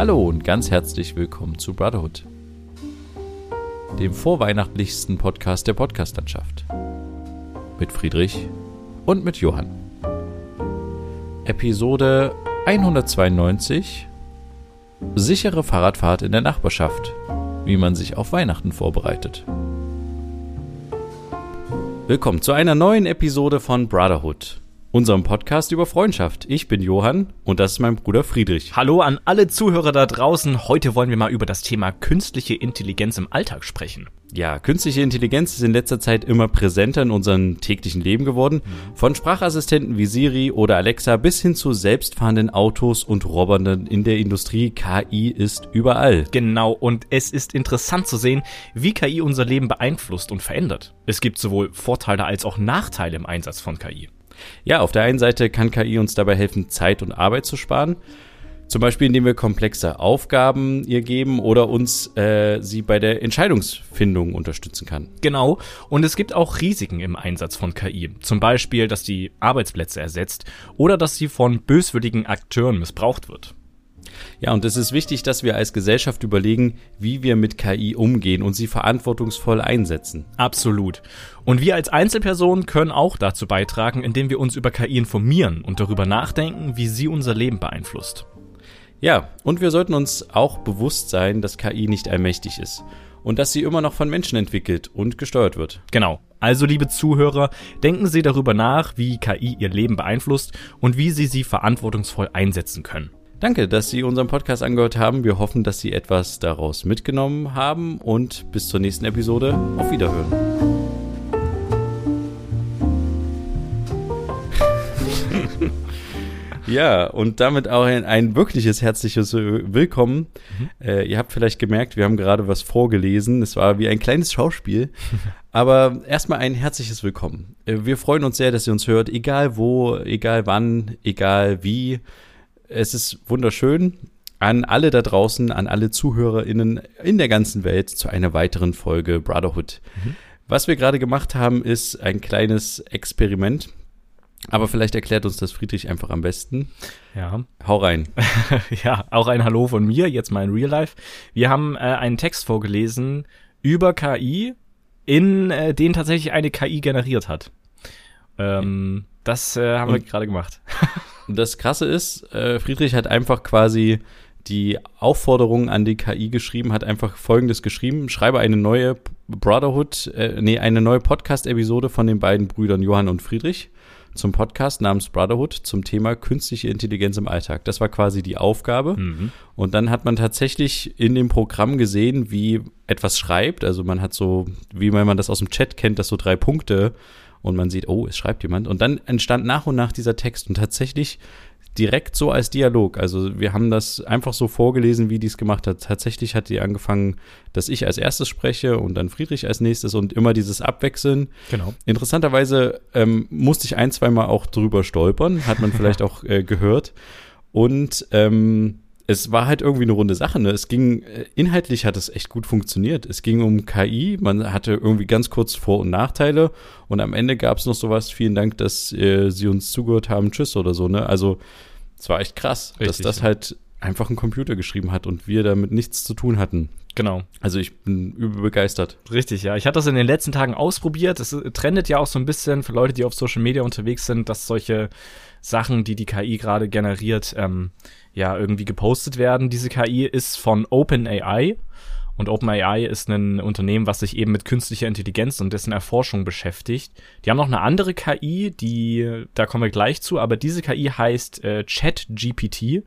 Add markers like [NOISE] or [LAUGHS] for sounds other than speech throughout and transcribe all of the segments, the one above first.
Hallo und ganz herzlich willkommen zu Brotherhood, dem vorweihnachtlichsten Podcast der Podcastlandschaft. Mit Friedrich und mit Johann. Episode 192 Sichere Fahrradfahrt in der Nachbarschaft, wie man sich auf Weihnachten vorbereitet. Willkommen zu einer neuen Episode von Brotherhood, unserem Podcast über Freundschaft. Ich bin Johann und das ist mein Bruder Friedrich. Hallo an alle Zuhörer da draußen. Heute wollen wir mal über das Thema künstliche Intelligenz im Alltag sprechen. Ja, künstliche Intelligenz ist in letzter Zeit immer präsenter in unserem täglichen Leben geworden. Von Sprachassistenten wie Siri oder Alexa bis hin zu selbstfahrenden Autos und Robotern in der Industrie. KI ist überall. Genau, und es ist interessant zu sehen, wie KI unser Leben beeinflusst und verändert. Es gibt sowohl Vorteile als auch Nachteile im Einsatz von KI. Ja, auf der einen Seite kann KI uns dabei helfen, Zeit und Arbeit zu sparen. Zum Beispiel, indem wir komplexe Aufgaben ihr geben oder uns äh, sie bei der Entscheidungsfindung unterstützen kann. Genau, und es gibt auch Risiken im Einsatz von KI. Zum Beispiel, dass die Arbeitsplätze ersetzt oder dass sie von böswilligen Akteuren missbraucht wird. Ja, und es ist wichtig, dass wir als Gesellschaft überlegen, wie wir mit KI umgehen und sie verantwortungsvoll einsetzen. Absolut. Und wir als Einzelpersonen können auch dazu beitragen, indem wir uns über KI informieren und darüber nachdenken, wie sie unser Leben beeinflusst. Ja, und wir sollten uns auch bewusst sein, dass KI nicht allmächtig ist und dass sie immer noch von Menschen entwickelt und gesteuert wird. Genau. Also, liebe Zuhörer, denken Sie darüber nach, wie KI Ihr Leben beeinflusst und wie Sie sie verantwortungsvoll einsetzen können. Danke, dass Sie unseren Podcast angehört haben. Wir hoffen, dass Sie etwas daraus mitgenommen haben und bis zur nächsten Episode auf Wiederhören. [LAUGHS] Ja, und damit auch ein, ein wirkliches herzliches Willkommen. Mhm. Äh, ihr habt vielleicht gemerkt, wir haben gerade was vorgelesen. Es war wie ein kleines Schauspiel. [LAUGHS] Aber erstmal ein herzliches Willkommen. Äh, wir freuen uns sehr, dass ihr uns hört, egal wo, egal wann, egal wie. Es ist wunderschön. An alle da draußen, an alle ZuhörerInnen in der ganzen Welt zu einer weiteren Folge Brotherhood. Mhm. Was wir gerade gemacht haben, ist ein kleines Experiment. Aber vielleicht erklärt uns das Friedrich einfach am besten. Ja. Hau rein. [LAUGHS] ja, auch ein Hallo von mir, jetzt mal in Real Life. Wir haben äh, einen Text vorgelesen über KI, in äh, den tatsächlich eine KI generiert hat. Ähm, das äh, haben Und wir gerade gemacht. [LAUGHS] das Krasse ist, äh, Friedrich hat einfach quasi die Aufforderung an die KI geschrieben, hat einfach folgendes geschrieben: Schreibe eine neue Brotherhood, äh, nee, eine neue Podcast-Episode von den beiden Brüdern Johann und Friedrich zum Podcast namens Brotherhood zum Thema künstliche Intelligenz im Alltag. Das war quasi die Aufgabe. Mhm. Und dann hat man tatsächlich in dem Programm gesehen, wie etwas schreibt. Also man hat so, wie man das aus dem Chat kennt, dass so drei Punkte und man sieht, oh, es schreibt jemand. Und dann entstand nach und nach dieser Text und tatsächlich direkt so als Dialog. Also wir haben das einfach so vorgelesen, wie die es gemacht hat. Tatsächlich hat die angefangen, dass ich als erstes spreche und dann Friedrich als nächstes und immer dieses Abwechseln. Genau. Interessanterweise ähm, musste ich ein, zweimal auch drüber stolpern, hat man [LAUGHS] vielleicht auch äh, gehört. Und ähm, es war halt irgendwie eine runde Sache. Ne? Es ging, äh, inhaltlich hat es echt gut funktioniert. Es ging um KI, man hatte irgendwie ganz kurz Vor- und Nachteile und am Ende gab es noch sowas, vielen Dank, dass äh, Sie uns zugehört haben, tschüss oder so. Ne? Also es war echt krass, Richtig, dass das ja. halt einfach ein Computer geschrieben hat und wir damit nichts zu tun hatten. Genau. Also ich bin übel begeistert. Richtig, ja. Ich hatte das in den letzten Tagen ausprobiert. Es trendet ja auch so ein bisschen für Leute, die auf Social Media unterwegs sind, dass solche Sachen, die die KI gerade generiert, ähm, ja irgendwie gepostet werden. Diese KI ist von OpenAI. Und OpenAI ist ein Unternehmen, was sich eben mit künstlicher Intelligenz und dessen Erforschung beschäftigt. Die haben noch eine andere KI, die, da kommen wir gleich zu, aber diese KI heißt äh, ChatGPT.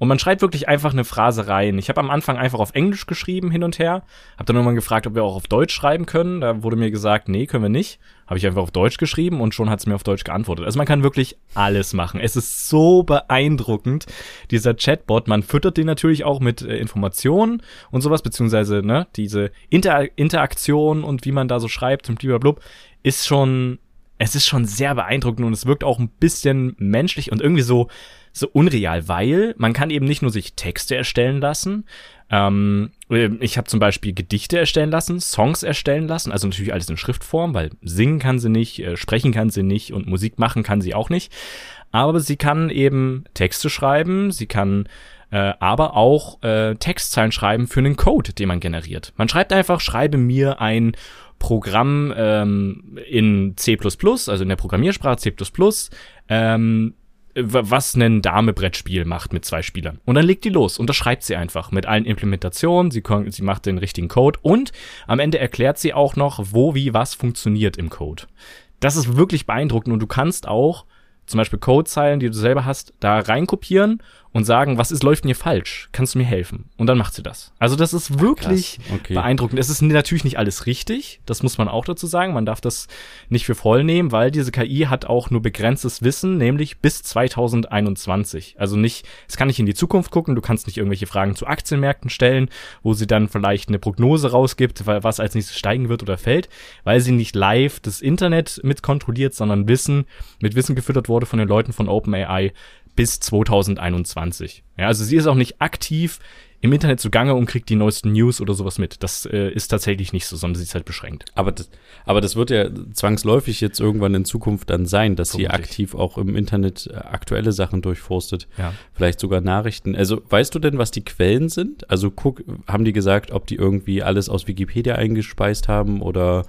Und man schreibt wirklich einfach eine Phrase rein. Ich habe am Anfang einfach auf Englisch geschrieben hin und her, habe dann irgendwann gefragt, ob wir auch auf Deutsch schreiben können. Da wurde mir gesagt, nee, können wir nicht. Habe ich einfach auf Deutsch geschrieben und schon hat es mir auf Deutsch geantwortet. Also man kann wirklich alles machen. Es ist so beeindruckend, dieser Chatbot. Man füttert den natürlich auch mit äh, Informationen und sowas, beziehungsweise ne, diese Inter Interaktion und wie man da so schreibt und blablabla, ist schon, es ist schon sehr beeindruckend und es wirkt auch ein bisschen menschlich und irgendwie so, so unreal, weil man kann eben nicht nur sich Texte erstellen lassen. Ähm, ich habe zum Beispiel Gedichte erstellen lassen, Songs erstellen lassen, also natürlich alles in Schriftform, weil singen kann sie nicht, äh, sprechen kann sie nicht und Musik machen kann sie auch nicht. Aber sie kann eben Texte schreiben, sie kann äh, aber auch äh, Textzeilen schreiben für einen Code, den man generiert. Man schreibt einfach, schreibe mir ein Programm ähm, in C++, also in der Programmiersprache C++, ähm, was ein Dame-Brettspiel macht mit zwei Spielern. Und dann legt die los und das schreibt sie einfach mit allen Implementationen. Sie, sie macht den richtigen Code und am Ende erklärt sie auch noch, wo, wie, was funktioniert im Code. Das ist wirklich beeindruckend und du kannst auch zum Beispiel Codezeilen, die du selber hast, da reinkopieren und sagen, was ist, läuft hier falsch? Kannst du mir helfen? Und dann macht sie das. Also das ist wirklich okay. beeindruckend. Es ist natürlich nicht alles richtig, das muss man auch dazu sagen. Man darf das nicht für voll nehmen, weil diese KI hat auch nur begrenztes Wissen, nämlich bis 2021. Also nicht, es kann nicht in die Zukunft gucken, du kannst nicht irgendwelche Fragen zu Aktienmärkten stellen, wo sie dann vielleicht eine Prognose rausgibt, was als nächstes steigen wird oder fällt, weil sie nicht live das Internet mit kontrolliert, sondern Wissen, mit Wissen gefüttert wurde von den Leuten von OpenAI, bis 2021. Ja, also sie ist auch nicht aktiv im Internet zugange und kriegt die neuesten News oder sowas mit. Das äh, ist tatsächlich nicht so, sondern sie ist halt beschränkt. Aber das, aber das wird ja zwangsläufig jetzt irgendwann in Zukunft dann sein, dass Vermutlich. sie aktiv auch im Internet äh, aktuelle Sachen durchforstet. Ja. Vielleicht sogar Nachrichten. Also weißt du denn, was die Quellen sind? Also guck, haben die gesagt, ob die irgendwie alles aus Wikipedia eingespeist haben oder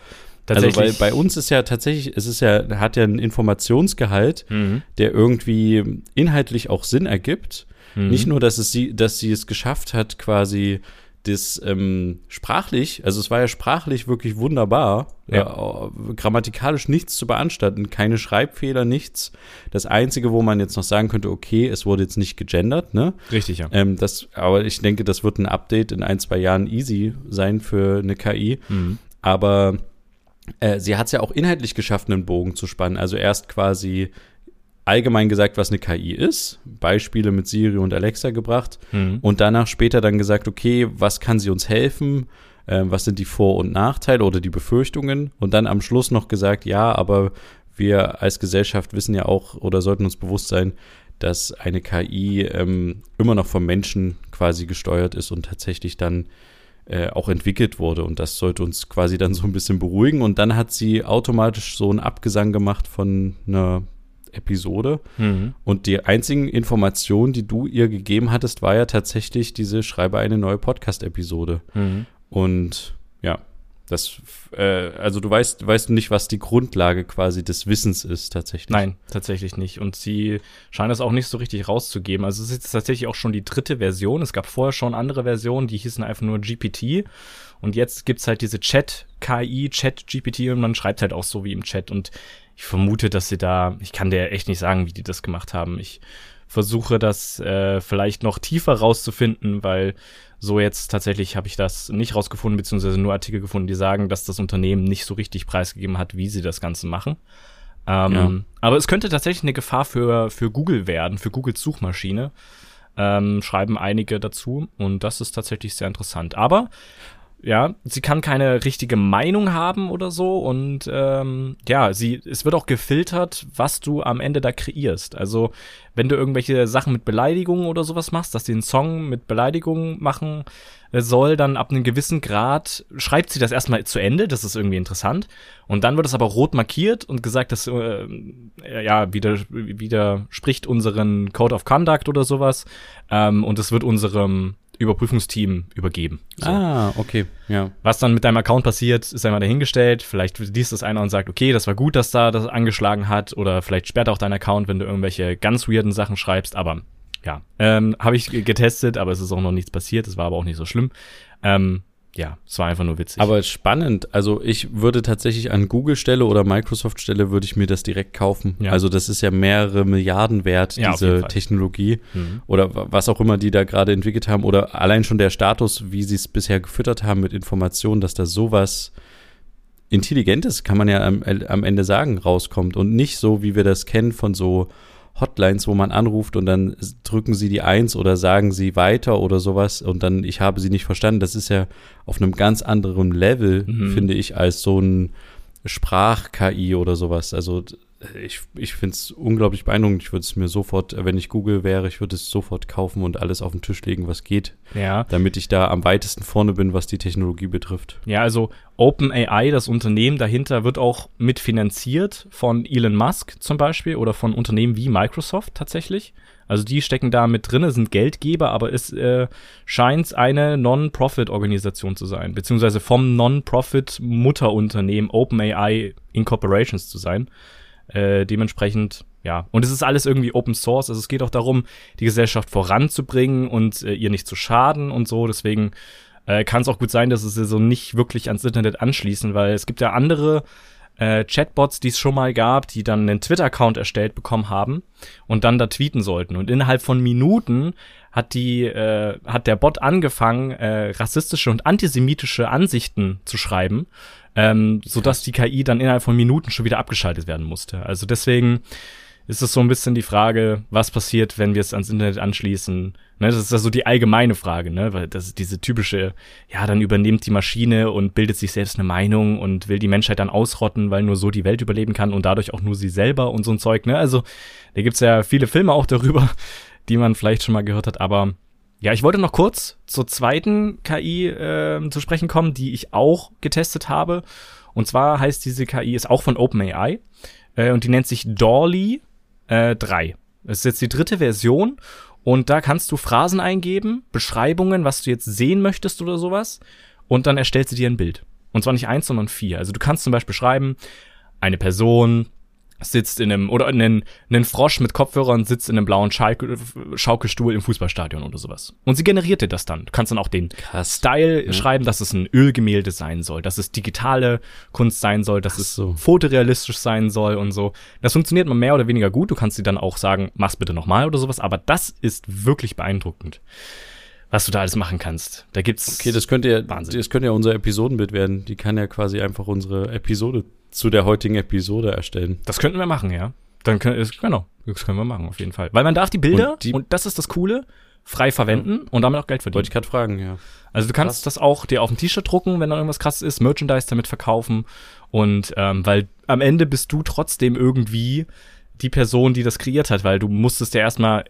also weil bei uns ist ja tatsächlich, es ist ja, hat ja einen Informationsgehalt, mhm. der irgendwie inhaltlich auch Sinn ergibt. Mhm. Nicht nur, dass es sie, dass sie es geschafft hat, quasi das ähm, sprachlich, also es war ja sprachlich wirklich wunderbar, ja. äh, grammatikalisch nichts zu beanstanden, keine Schreibfehler, nichts. Das Einzige, wo man jetzt noch sagen könnte, okay, es wurde jetzt nicht gegendert, ne? Richtig, ja. Ähm, das, aber ich denke, das wird ein Update in ein, zwei Jahren easy sein für eine KI. Mhm. Aber äh, sie hat es ja auch inhaltlich geschafft, einen Bogen zu spannen. Also erst quasi allgemein gesagt, was eine KI ist, Beispiele mit Siri und Alexa gebracht mhm. und danach später dann gesagt, okay, was kann sie uns helfen? Äh, was sind die Vor- und Nachteile oder die Befürchtungen? Und dann am Schluss noch gesagt, ja, aber wir als Gesellschaft wissen ja auch oder sollten uns bewusst sein, dass eine KI ähm, immer noch vom Menschen quasi gesteuert ist und tatsächlich dann äh, auch entwickelt wurde. Und das sollte uns quasi dann so ein bisschen beruhigen. Und dann hat sie automatisch so einen Abgesang gemacht von einer Episode. Mhm. Und die einzigen Informationen, die du ihr gegeben hattest, war ja tatsächlich diese Schreibe eine neue Podcast-Episode. Mhm. Und ja, das, äh, also du weißt, weißt nicht, was die Grundlage quasi des Wissens ist tatsächlich. Nein, tatsächlich nicht. Und sie scheint das auch nicht so richtig rauszugeben. Also es ist tatsächlich auch schon die dritte Version. Es gab vorher schon andere Versionen, die hießen einfach nur GPT. Und jetzt gibt's halt diese Chat-KI, Chat-GPT und man schreibt halt auch so wie im Chat. Und ich vermute, dass sie da, ich kann dir echt nicht sagen, wie die das gemacht haben. Ich versuche das äh, vielleicht noch tiefer rauszufinden, weil so jetzt tatsächlich habe ich das nicht rausgefunden, beziehungsweise nur Artikel gefunden, die sagen, dass das Unternehmen nicht so richtig preisgegeben hat, wie sie das Ganze machen. Ähm, ja. Aber es könnte tatsächlich eine Gefahr für, für Google werden, für Googles Suchmaschine. Ähm, schreiben einige dazu und das ist tatsächlich sehr interessant. Aber ja, sie kann keine richtige Meinung haben oder so und ähm, ja, sie, es wird auch gefiltert, was du am Ende da kreierst. Also wenn du irgendwelche Sachen mit Beleidigungen oder sowas machst, dass sie einen Song mit Beleidigungen machen äh, soll, dann ab einem gewissen Grad schreibt sie das erstmal zu Ende, das ist irgendwie interessant. Und dann wird es aber rot markiert und gesagt, dass äh, ja wieder widerspricht unseren Code of Conduct oder sowas. Ähm, und es wird unserem Überprüfungsteam übergeben. So. Ah, okay, ja. Was dann mit deinem Account passiert, ist einmal dahingestellt. Vielleicht liest das einer und sagt, okay, das war gut, dass da das angeschlagen hat. Oder vielleicht sperrt auch dein Account, wenn du irgendwelche ganz weirden Sachen schreibst. Aber ja, ähm, habe ich getestet, aber es ist auch noch nichts passiert. Es war aber auch nicht so schlimm. Ähm, ja, es war einfach nur witzig. Aber spannend. Also ich würde tatsächlich an Google Stelle oder Microsoft Stelle würde ich mir das direkt kaufen. Ja. Also das ist ja mehrere Milliarden wert, ja, diese Technologie mhm. oder was auch immer die da gerade entwickelt haben oder allein schon der Status, wie sie es bisher gefüttert haben mit Informationen, dass da sowas Intelligentes, kann man ja am, am Ende sagen, rauskommt und nicht so, wie wir das kennen von so Hotlines, wo man anruft und dann drücken sie die Eins oder sagen sie weiter oder sowas und dann ich habe sie nicht verstanden. Das ist ja auf einem ganz anderen Level, mhm. finde ich, als so ein Sprach-KI oder sowas. Also ich, ich finde es unglaublich beeindruckend. Ich würde es mir sofort, wenn ich Google wäre, ich würde es sofort kaufen und alles auf den Tisch legen, was geht. Ja. Damit ich da am weitesten vorne bin, was die Technologie betrifft. Ja, also OpenAI, das Unternehmen dahinter, wird auch mitfinanziert von Elon Musk zum Beispiel oder von Unternehmen wie Microsoft tatsächlich. Also die stecken da mit drin, sind Geldgeber, aber es äh, scheint eine Non-Profit-Organisation zu sein, beziehungsweise vom Non-Profit-Mutterunternehmen OpenAI Incorporations zu sein. Äh, dementsprechend, ja. Und es ist alles irgendwie Open Source. Also es geht auch darum, die Gesellschaft voranzubringen und äh, ihr nicht zu schaden und so. Deswegen äh, kann es auch gut sein, dass es so nicht wirklich ans Internet anschließen, weil es gibt ja andere äh, Chatbots, die es schon mal gab, die dann einen Twitter-Account erstellt bekommen haben und dann da tweeten sollten. Und innerhalb von Minuten hat die, äh, hat der Bot angefangen, äh, rassistische und antisemitische Ansichten zu schreiben ähm, sodass die KI dann innerhalb von Minuten schon wieder abgeschaltet werden musste. Also deswegen ist es so ein bisschen die Frage, was passiert, wenn wir es ans Internet anschließen. Ne, das ist ja so die allgemeine Frage, ne? Weil das ist diese typische, ja, dann übernimmt die Maschine und bildet sich selbst eine Meinung und will die Menschheit dann ausrotten, weil nur so die Welt überleben kann und dadurch auch nur sie selber und so ein Zeug, ne? Also, da gibt's ja viele Filme auch darüber, die man vielleicht schon mal gehört hat, aber ja, ich wollte noch kurz zur zweiten KI äh, zu sprechen kommen, die ich auch getestet habe. Und zwar heißt diese KI, ist auch von OpenAI äh, und die nennt sich Dolly äh, 3. Das ist jetzt die dritte Version und da kannst du Phrasen eingeben, Beschreibungen, was du jetzt sehen möchtest oder sowas und dann erstellt sie dir ein Bild. Und zwar nicht eins, sondern vier. Also du kannst zum Beispiel schreiben, eine Person sitzt in einem, oder einen, einen Frosch mit Kopfhörern sitzt in einem blauen Schaukel, Schaukelstuhl im Fußballstadion oder sowas. Und sie generiert dir das dann. Du kannst dann auch den Krass. Style ja. schreiben, dass es ein Ölgemälde sein soll, dass es digitale Kunst sein soll, dass so. es fotorealistisch sein soll und so. Das funktioniert mal mehr oder weniger gut. Du kannst sie dann auch sagen, mach's bitte nochmal oder sowas, aber das ist wirklich beeindruckend was du da alles machen kannst. Da gibt's Okay, das könnte ja Wahnsinn. das könnte ja unser Episodenbild werden. Die kann ja quasi einfach unsere Episode zu der heutigen Episode erstellen. Das könnten wir machen, ja. Dann können, genau, das können wir machen, auf jeden Fall. Weil man darf die Bilder, und, die, und das ist das Coole, frei verwenden und damit auch Geld verdienen. Wollte ich gerade fragen, ja. Also du kannst Krass. das auch dir auf ein T-Shirt drucken, wenn da irgendwas krasses ist, Merchandise damit verkaufen. Und ähm, weil am Ende bist du trotzdem irgendwie die Person, die das kreiert hat, weil du musstest ja erstmal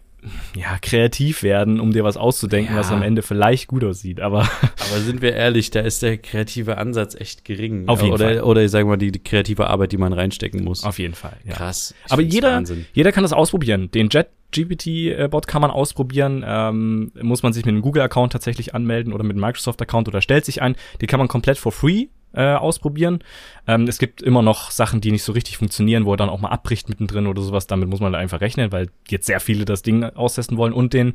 ja, kreativ werden, um dir was auszudenken, ja. was am Ende vielleicht gut aussieht. Aber, [LAUGHS] aber sind wir ehrlich, da ist der kreative Ansatz echt gering. Auf jeden oder, Fall. Oder ich sage mal, die, die, kreative Arbeit, die man reinstecken muss. Auf jeden Fall. Ja. Krass. Aber jeder, jeder kann das ausprobieren. Den Jet GPT-Bot kann man ausprobieren. Ähm, muss man sich mit einem Google-Account tatsächlich anmelden oder mit einem Microsoft-Account oder stellt sich ein. Die kann man komplett for free äh, ausprobieren. Ähm, es gibt immer noch Sachen, die nicht so richtig funktionieren, wo er dann auch mal abbricht mittendrin oder sowas. Damit muss man einfach rechnen, weil jetzt sehr viele das Ding austesten wollen. Und den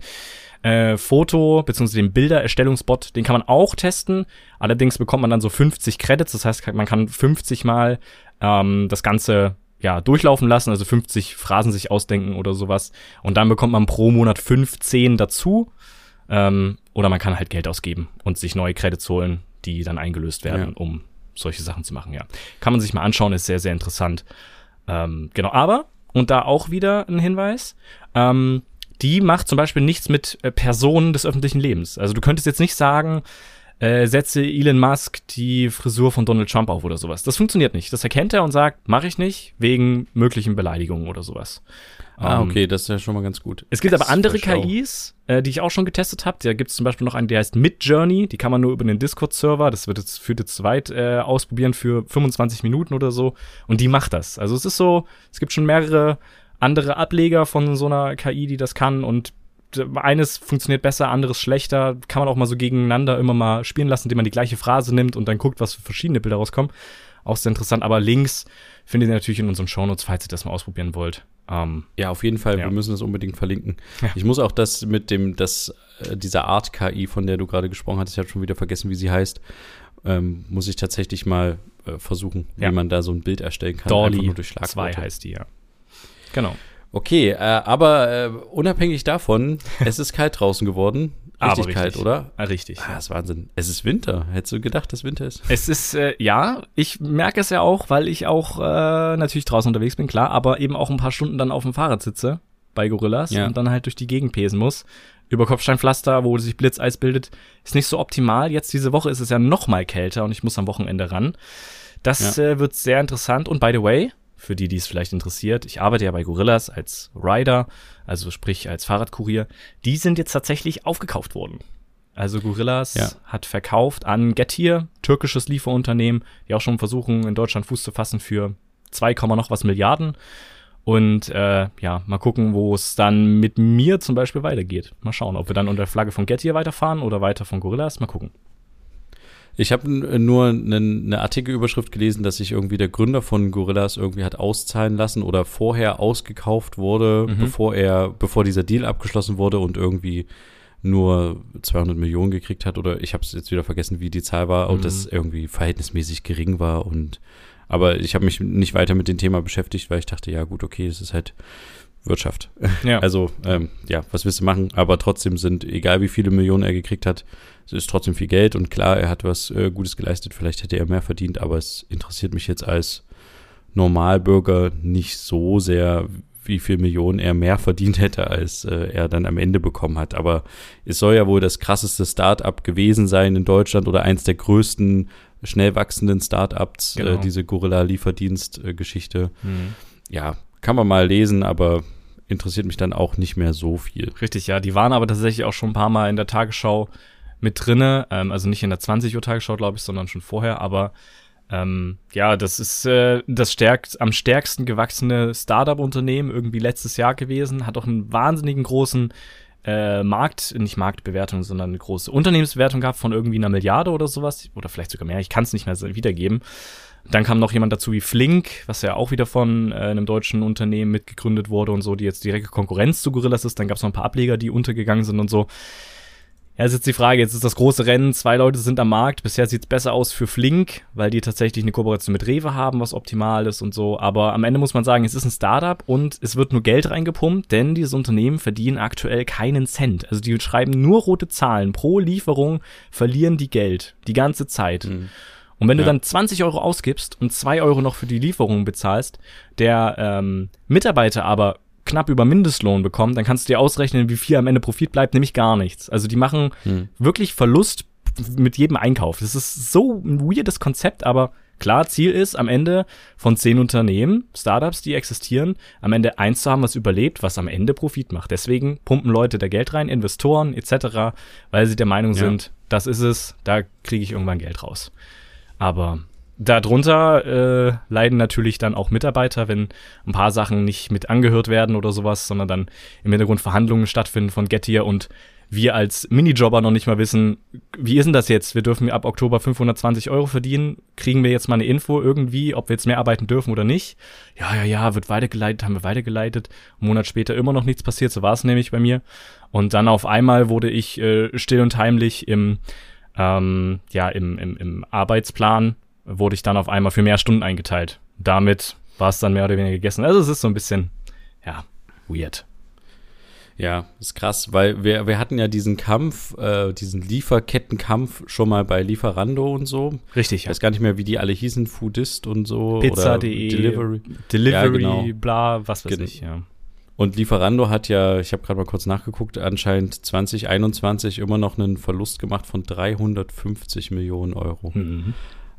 äh, Foto- bzw. den Bildererstellungsbot, den kann man auch testen. Allerdings bekommt man dann so 50 Credits. Das heißt, man kann 50 Mal ähm, das Ganze ja, durchlaufen lassen, also 50 Phrasen sich ausdenken oder sowas. Und dann bekommt man pro Monat 15 dazu. Ähm, oder man kann halt Geld ausgeben und sich neue Credits holen, die dann eingelöst werden, ja. um solche Sachen zu machen, ja. Kann man sich mal anschauen, ist sehr, sehr interessant. Ähm, genau, aber, und da auch wieder ein Hinweis, ähm, die macht zum Beispiel nichts mit äh, Personen des öffentlichen Lebens. Also du könntest jetzt nicht sagen, äh, setze Elon Musk die Frisur von Donald Trump auf oder sowas. Das funktioniert nicht. Das erkennt er und sagt, mache ich nicht, wegen möglichen Beleidigungen oder sowas. Ah, ähm, okay, das ist ja schon mal ganz gut. Es gibt aber andere KIs, äh, die ich auch schon getestet habe. Da gibt es zum Beispiel noch einen, der heißt Midjourney. Die kann man nur über den Discord-Server, das wird jetzt für jetzt zu weit äh, ausprobieren, für 25 Minuten oder so. Und die macht das. Also es ist so, es gibt schon mehrere andere Ableger von so einer KI, die das kann. Und eines funktioniert besser, anderes schlechter. Kann man auch mal so gegeneinander immer mal spielen lassen, indem man die gleiche Phrase nimmt und dann guckt, was für verschiedene Bilder rauskommen. Auch sehr interessant. Aber Links findet ihr natürlich in unseren Shownotes, falls ihr das mal ausprobieren wollt. Ähm, ja, auf jeden Fall. Ja. Wir müssen das unbedingt verlinken. Ja. Ich muss auch das mit dem, das, äh, dieser Art KI, von der du gerade gesprochen hattest, ich habe schon wieder vergessen, wie sie heißt, ähm, muss ich tatsächlich mal äh, versuchen, ja. wie man da so ein Bild erstellen kann. Dolly 2 heißt die, ja. Genau. Okay, äh, aber äh, unabhängig davon, [LAUGHS] es ist kalt draußen geworden. Richtig, richtig kalt, oder? Ah, richtig. Ah, das ist Wahnsinn. Es ist Winter. Hättest du gedacht, dass Winter ist? Es ist, äh, ja, ich merke es ja auch, weil ich auch äh, natürlich draußen unterwegs bin, klar, aber eben auch ein paar Stunden dann auf dem Fahrrad sitze bei Gorillas ja. und dann halt durch die Gegend pesen muss. Über Kopfsteinpflaster, wo sich Blitzeis bildet, ist nicht so optimal. Jetzt diese Woche ist es ja noch mal kälter und ich muss am Wochenende ran. Das ja. äh, wird sehr interessant. Und by the way, für die, die es vielleicht interessiert. Ich arbeite ja bei Gorillas als Rider, also sprich als Fahrradkurier. Die sind jetzt tatsächlich aufgekauft worden. Also Gorillas ja. hat verkauft an Getir, türkisches Lieferunternehmen, die auch schon versuchen, in Deutschland Fuß zu fassen für 2, noch was Milliarden. Und äh, ja, mal gucken, wo es dann mit mir zum Beispiel weitergeht. Mal schauen, ob wir dann unter der Flagge von Getir weiterfahren oder weiter von Gorillas. Mal gucken. Ich habe nur eine, eine Artikelüberschrift gelesen, dass sich irgendwie der Gründer von Gorillas irgendwie hat auszahlen lassen oder vorher ausgekauft wurde, mhm. bevor er, bevor dieser Deal abgeschlossen wurde und irgendwie nur 200 Millionen gekriegt hat oder ich habe es jetzt wieder vergessen, wie die Zahl war mhm. und das irgendwie verhältnismäßig gering war und aber ich habe mich nicht weiter mit dem Thema beschäftigt, weil ich dachte, ja gut, okay, es ist halt Wirtschaft. Ja. Also ähm, ja, was willst du machen? Aber trotzdem sind, egal wie viele Millionen er gekriegt hat, es ist trotzdem viel Geld und klar, er hat was äh, Gutes geleistet, vielleicht hätte er mehr verdient, aber es interessiert mich jetzt als Normalbürger nicht so sehr, wie viel Millionen er mehr verdient hätte, als äh, er dann am Ende bekommen hat. Aber es soll ja wohl das krasseste Start-up gewesen sein in Deutschland oder eins der größten schnell wachsenden Start-ups, äh, genau. äh, diese Gorilla-Lieferdienst-Geschichte. Mhm. Ja, kann man mal lesen, aber interessiert mich dann auch nicht mehr so viel. Richtig, ja. Die waren aber tatsächlich auch schon ein paar Mal in der Tagesschau mit drinne. Ähm, also nicht in der 20 Uhr Tagesschau, glaube ich, sondern schon vorher. Aber ähm, ja, das ist äh, das stärkt, am stärksten gewachsene Startup-Unternehmen irgendwie letztes Jahr gewesen. Hat auch einen wahnsinnigen großen äh, Markt, nicht Marktbewertung, sondern eine große Unternehmensbewertung gehabt von irgendwie einer Milliarde oder sowas. Oder vielleicht sogar mehr. Ich kann es nicht mehr wiedergeben. Dann kam noch jemand dazu wie Flink, was ja auch wieder von äh, einem deutschen Unternehmen mitgegründet wurde und so, die jetzt direkte Konkurrenz zu Gorillas ist. Dann gab es noch ein paar Ableger, die untergegangen sind und so. Ja, ist jetzt die Frage, jetzt ist das große Rennen, zwei Leute sind am Markt. Bisher sieht's besser aus für Flink, weil die tatsächlich eine Kooperation mit Rewe haben, was optimal ist und so. Aber am Ende muss man sagen, es ist ein Startup und es wird nur Geld reingepumpt, denn diese Unternehmen verdienen aktuell keinen Cent. Also die schreiben nur rote Zahlen. Pro Lieferung verlieren die Geld. Die ganze Zeit. Mhm. Und wenn ja. du dann 20 Euro ausgibst und 2 Euro noch für die Lieferung bezahlst, der ähm, Mitarbeiter aber knapp über Mindestlohn bekommt, dann kannst du dir ausrechnen, wie viel am Ende Profit bleibt, nämlich gar nichts. Also die machen hm. wirklich Verlust mit jedem Einkauf. Das ist so ein weirdes Konzept, aber klar, Ziel ist am Ende von zehn Unternehmen, Startups, die existieren, am Ende eins zu haben, was überlebt, was am Ende Profit macht. Deswegen pumpen Leute da Geld rein, Investoren etc., weil sie der Meinung ja. sind, das ist es, da kriege ich irgendwann Geld raus. Aber Darunter äh, leiden natürlich dann auch Mitarbeiter, wenn ein paar Sachen nicht mit angehört werden oder sowas, sondern dann im Hintergrund Verhandlungen stattfinden von Gettier und wir als Minijobber noch nicht mal wissen, wie ist denn das jetzt? Wir dürfen ab Oktober 520 Euro verdienen. Kriegen wir jetzt mal eine Info irgendwie, ob wir jetzt mehr arbeiten dürfen oder nicht? Ja, ja, ja, wird weitergeleitet, haben wir weitergeleitet. Einen Monat später immer noch nichts passiert, so war es nämlich bei mir. Und dann auf einmal wurde ich äh, still und heimlich im, ähm, ja, im, im, im Arbeitsplan wurde ich dann auf einmal für mehr Stunden eingeteilt. Damit war es dann mehr oder weniger gegessen. Also es ist so ein bisschen, ja, weird. Ja, ist krass, weil wir, wir hatten ja diesen Kampf, äh, diesen Lieferkettenkampf schon mal bei Lieferando und so. Richtig. Ich weiß gar nicht mehr, wie die alle hießen, Foodist und so. Pizza.de. Delivery. Delivery, ja, genau. bla, was weiß Gen ich, ja. Und Lieferando hat ja, ich habe gerade mal kurz nachgeguckt, anscheinend 2021 immer noch einen Verlust gemacht von 350 Millionen Euro. Mhm.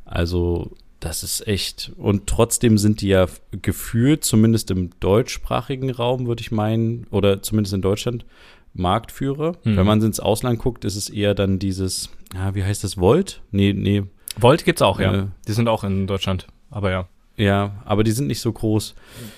Also das ist echt. Und trotzdem sind die ja gefühlt, zumindest im deutschsprachigen Raum, würde ich meinen, oder zumindest in Deutschland, Marktführer. Mhm. Wenn man ins Ausland guckt, ist es eher dann dieses, ja, wie heißt das, Volt? Nee, nee. Volt gibt's auch, ja. Äh, die sind auch in Deutschland, aber ja. Ja, aber die sind nicht so groß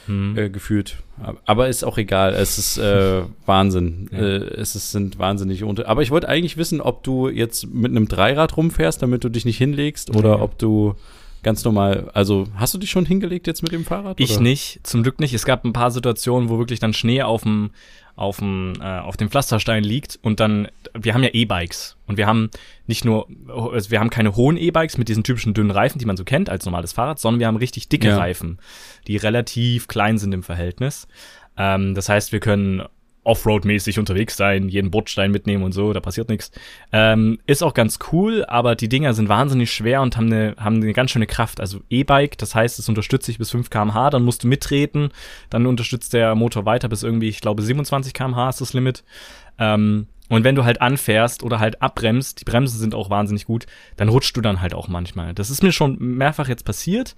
mhm. äh, gefühlt. Aber ist auch egal. Es ist äh, [LAUGHS] Wahnsinn. Ja. Äh, es ist, sind wahnsinnig unter. Aber ich wollte eigentlich wissen, ob du jetzt mit einem Dreirad rumfährst, damit du dich nicht hinlegst, oder ja. ob du ganz normal. Also hast du dich schon hingelegt jetzt mit dem Fahrrad? Ich oder? nicht, zum Glück nicht. Es gab ein paar Situationen, wo wirklich dann Schnee auf dem auf dem, äh, auf dem Pflasterstein liegt und dann, wir haben ja E-Bikes und wir haben nicht nur, also wir haben keine hohen E-Bikes mit diesen typischen dünnen Reifen, die man so kennt als normales Fahrrad, sondern wir haben richtig dicke ja. Reifen, die relativ klein sind im Verhältnis. Ähm, das heißt, wir können Offroad-mäßig unterwegs sein, jeden Bordstein mitnehmen und so, da passiert nichts. Ähm, ist auch ganz cool, aber die Dinger sind wahnsinnig schwer und haben eine, haben eine ganz schöne Kraft. Also E-Bike, das heißt, es unterstützt sich bis 5 kmh, dann musst du mittreten, dann unterstützt der Motor weiter bis irgendwie, ich glaube, 27 kmh ist das Limit. Ähm, und wenn du halt anfährst oder halt abbremst, die Bremsen sind auch wahnsinnig gut, dann rutscht du dann halt auch manchmal. Das ist mir schon mehrfach jetzt passiert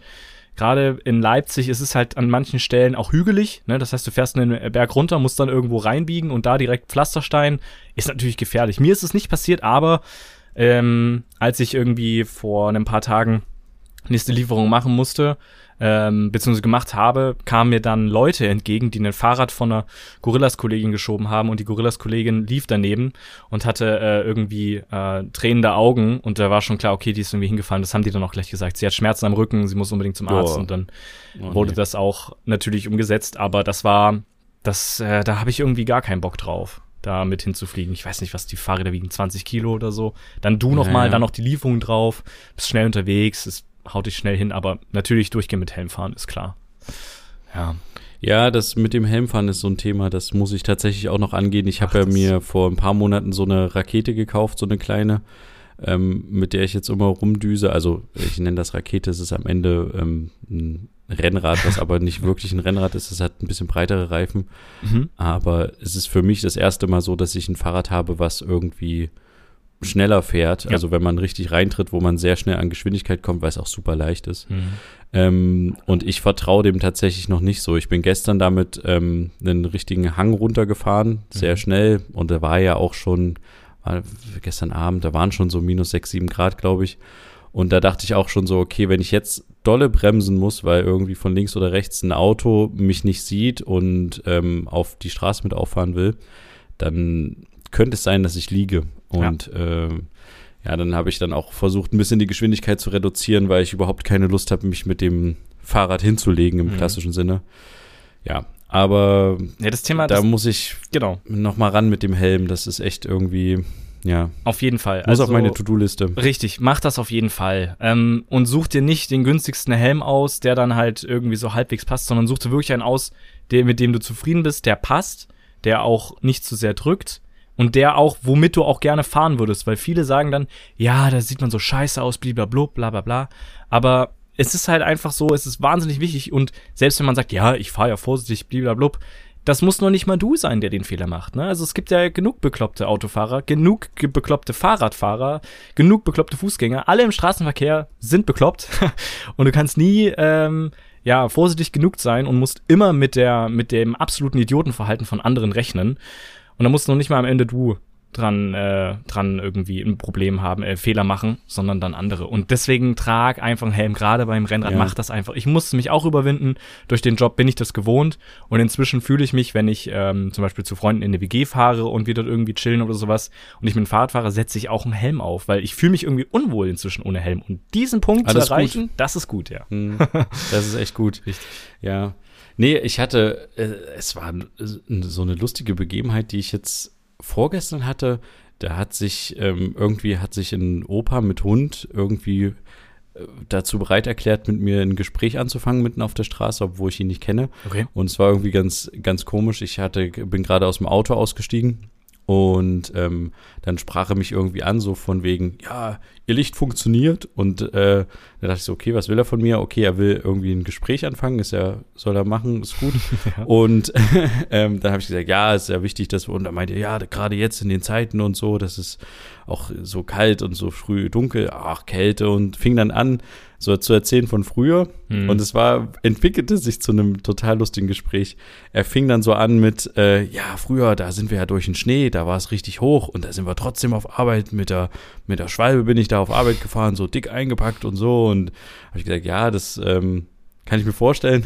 gerade in Leipzig ist es halt an manchen Stellen auch hügelig. Ne? Das heißt, du fährst einen Berg runter, musst dann irgendwo reinbiegen und da direkt Pflasterstein. Ist natürlich gefährlich. Mir ist es nicht passiert, aber ähm, als ich irgendwie vor ein paar Tagen nächste Lieferung machen musste, ähm, beziehungsweise gemacht habe, kamen mir dann Leute entgegen, die ein Fahrrad von einer Gorillas-Kollegin geschoben haben und die Gorillas-Kollegin lief daneben und hatte äh, irgendwie äh, tränende Augen und da war schon klar, okay, die ist irgendwie hingefallen. Das haben die dann auch gleich gesagt. Sie hat Schmerzen am Rücken, sie muss unbedingt zum Arzt oh. und dann oh, wurde nee. das auch natürlich umgesetzt, aber das war, das, äh, da habe ich irgendwie gar keinen Bock drauf da mit hinzufliegen. Ich weiß nicht, was die Fahrräder wiegen, 20 Kilo oder so. Dann du noch ja, mal, ja. dann noch die Lieferung drauf, bist schnell unterwegs, ist haut dich schnell hin, aber natürlich durchgehen mit Helm fahren, ist klar. Ja. Ja, das mit dem Helmfahren ist so ein Thema, das muss ich tatsächlich auch noch angehen. Ich habe ja mir vor ein paar Monaten so eine Rakete gekauft, so eine kleine, ähm, mit der ich jetzt immer rumdüse. Also ich nenne das Rakete, es ist am Ende ähm, ein Rennrad, was aber nicht [LAUGHS] wirklich ein Rennrad ist. Es hat ein bisschen breitere Reifen. Mhm. Aber es ist für mich das erste Mal so, dass ich ein Fahrrad habe, was irgendwie schneller fährt. Ja. Also wenn man richtig reintritt, wo man sehr schnell an Geschwindigkeit kommt, weil es auch super leicht ist. Mhm. Ähm, und ich vertraue dem tatsächlich noch nicht so. Ich bin gestern damit ähm, einen richtigen Hang runtergefahren, sehr mhm. schnell. Und da war ja auch schon, gestern Abend, da waren schon so minus sechs, sieben Grad, glaube ich. Und da dachte ich auch schon so, okay, wenn ich jetzt dolle bremsen muss, weil irgendwie von links oder rechts ein Auto mich nicht sieht und ähm, auf die Straße mit auffahren will, dann könnte es sein, dass ich liege. Und ja, äh, ja dann habe ich dann auch versucht, ein bisschen die Geschwindigkeit zu reduzieren, weil ich überhaupt keine Lust habe, mich mit dem Fahrrad hinzulegen im mhm. klassischen Sinne. Ja, aber ja, das Thema, da das, muss ich genau. noch mal ran mit dem Helm. Das ist echt irgendwie, ja. Auf jeden Fall. Muss also, auf meine To-Do-Liste. Richtig, mach das auf jeden Fall. Ähm, und such dir nicht den günstigsten Helm aus, der dann halt irgendwie so halbwegs passt, sondern such dir wirklich einen aus, der, mit dem du zufrieden bist, der passt, der auch nicht zu sehr drückt und der auch, womit du auch gerne fahren würdest, weil viele sagen dann, ja, da sieht man so scheiße aus, blablabla, bla bla bla. Aber es ist halt einfach so, es ist wahnsinnig wichtig und selbst wenn man sagt, ja, ich fahre ja vorsichtig, blablabla, das muss nur nicht mal du sein, der den Fehler macht. Ne? Also es gibt ja genug bekloppte Autofahrer, genug bekloppte Fahrradfahrer, genug bekloppte Fußgänger. Alle im Straßenverkehr sind bekloppt [LAUGHS] und du kannst nie ähm, ja vorsichtig genug sein und musst immer mit der mit dem absoluten Idiotenverhalten von anderen rechnen. Und da musst noch nicht mal am Ende du dran, äh, dran irgendwie ein Problem haben, äh, Fehler machen, sondern dann andere. Und deswegen trag einfach einen Helm, gerade beim Rennrad, ja. mach das einfach. Ich musste mich auch überwinden. Durch den Job bin ich das gewohnt. Und inzwischen fühle ich mich, wenn ich ähm, zum Beispiel zu Freunden in eine WG fahre und wir dort irgendwie chillen oder sowas und ich mit dem Fahrrad fahre, setze ich auch einen Helm auf, weil ich fühle mich irgendwie unwohl inzwischen ohne Helm. Und diesen Punkt Alles zu erreichen, gut. das ist gut, ja. Hm, das ist echt gut. Richtig. [LAUGHS] Ja. Nee, ich hatte, äh, es war so eine lustige Begebenheit, die ich jetzt vorgestern hatte. Da hat sich ähm, irgendwie, hat sich ein Opa mit Hund irgendwie äh, dazu bereit erklärt, mit mir ein Gespräch anzufangen mitten auf der Straße, obwohl ich ihn nicht kenne. Okay. Und es war irgendwie ganz, ganz komisch. Ich hatte, bin gerade aus dem Auto ausgestiegen und ähm, dann sprach er mich irgendwie an, so von wegen, ja, ihr Licht funktioniert. Und äh, da dachte ich so, okay, was will er von mir? Okay, er will irgendwie ein Gespräch anfangen, ist ja, soll er machen, ist gut. [LAUGHS] ja. Und [LAUGHS] ähm, dann habe ich gesagt, ja, ist ja wichtig, dass wir, und er meinte, ja, gerade jetzt in den Zeiten und so, das ist auch so kalt und so früh dunkel, ach, Kälte und fing dann an, so zu erzählen von früher. Mhm. Und es war, entwickelte sich zu einem total lustigen Gespräch. Er fing dann so an mit, äh, ja, früher, da sind wir ja durch den Schnee, da war es richtig hoch und da sind wir trotzdem auf Arbeit mit der, mit der Schwalbe bin ich da auf Arbeit gefahren, so dick eingepackt und so. Und habe ich gesagt, ja, das ähm, kann ich mir vorstellen.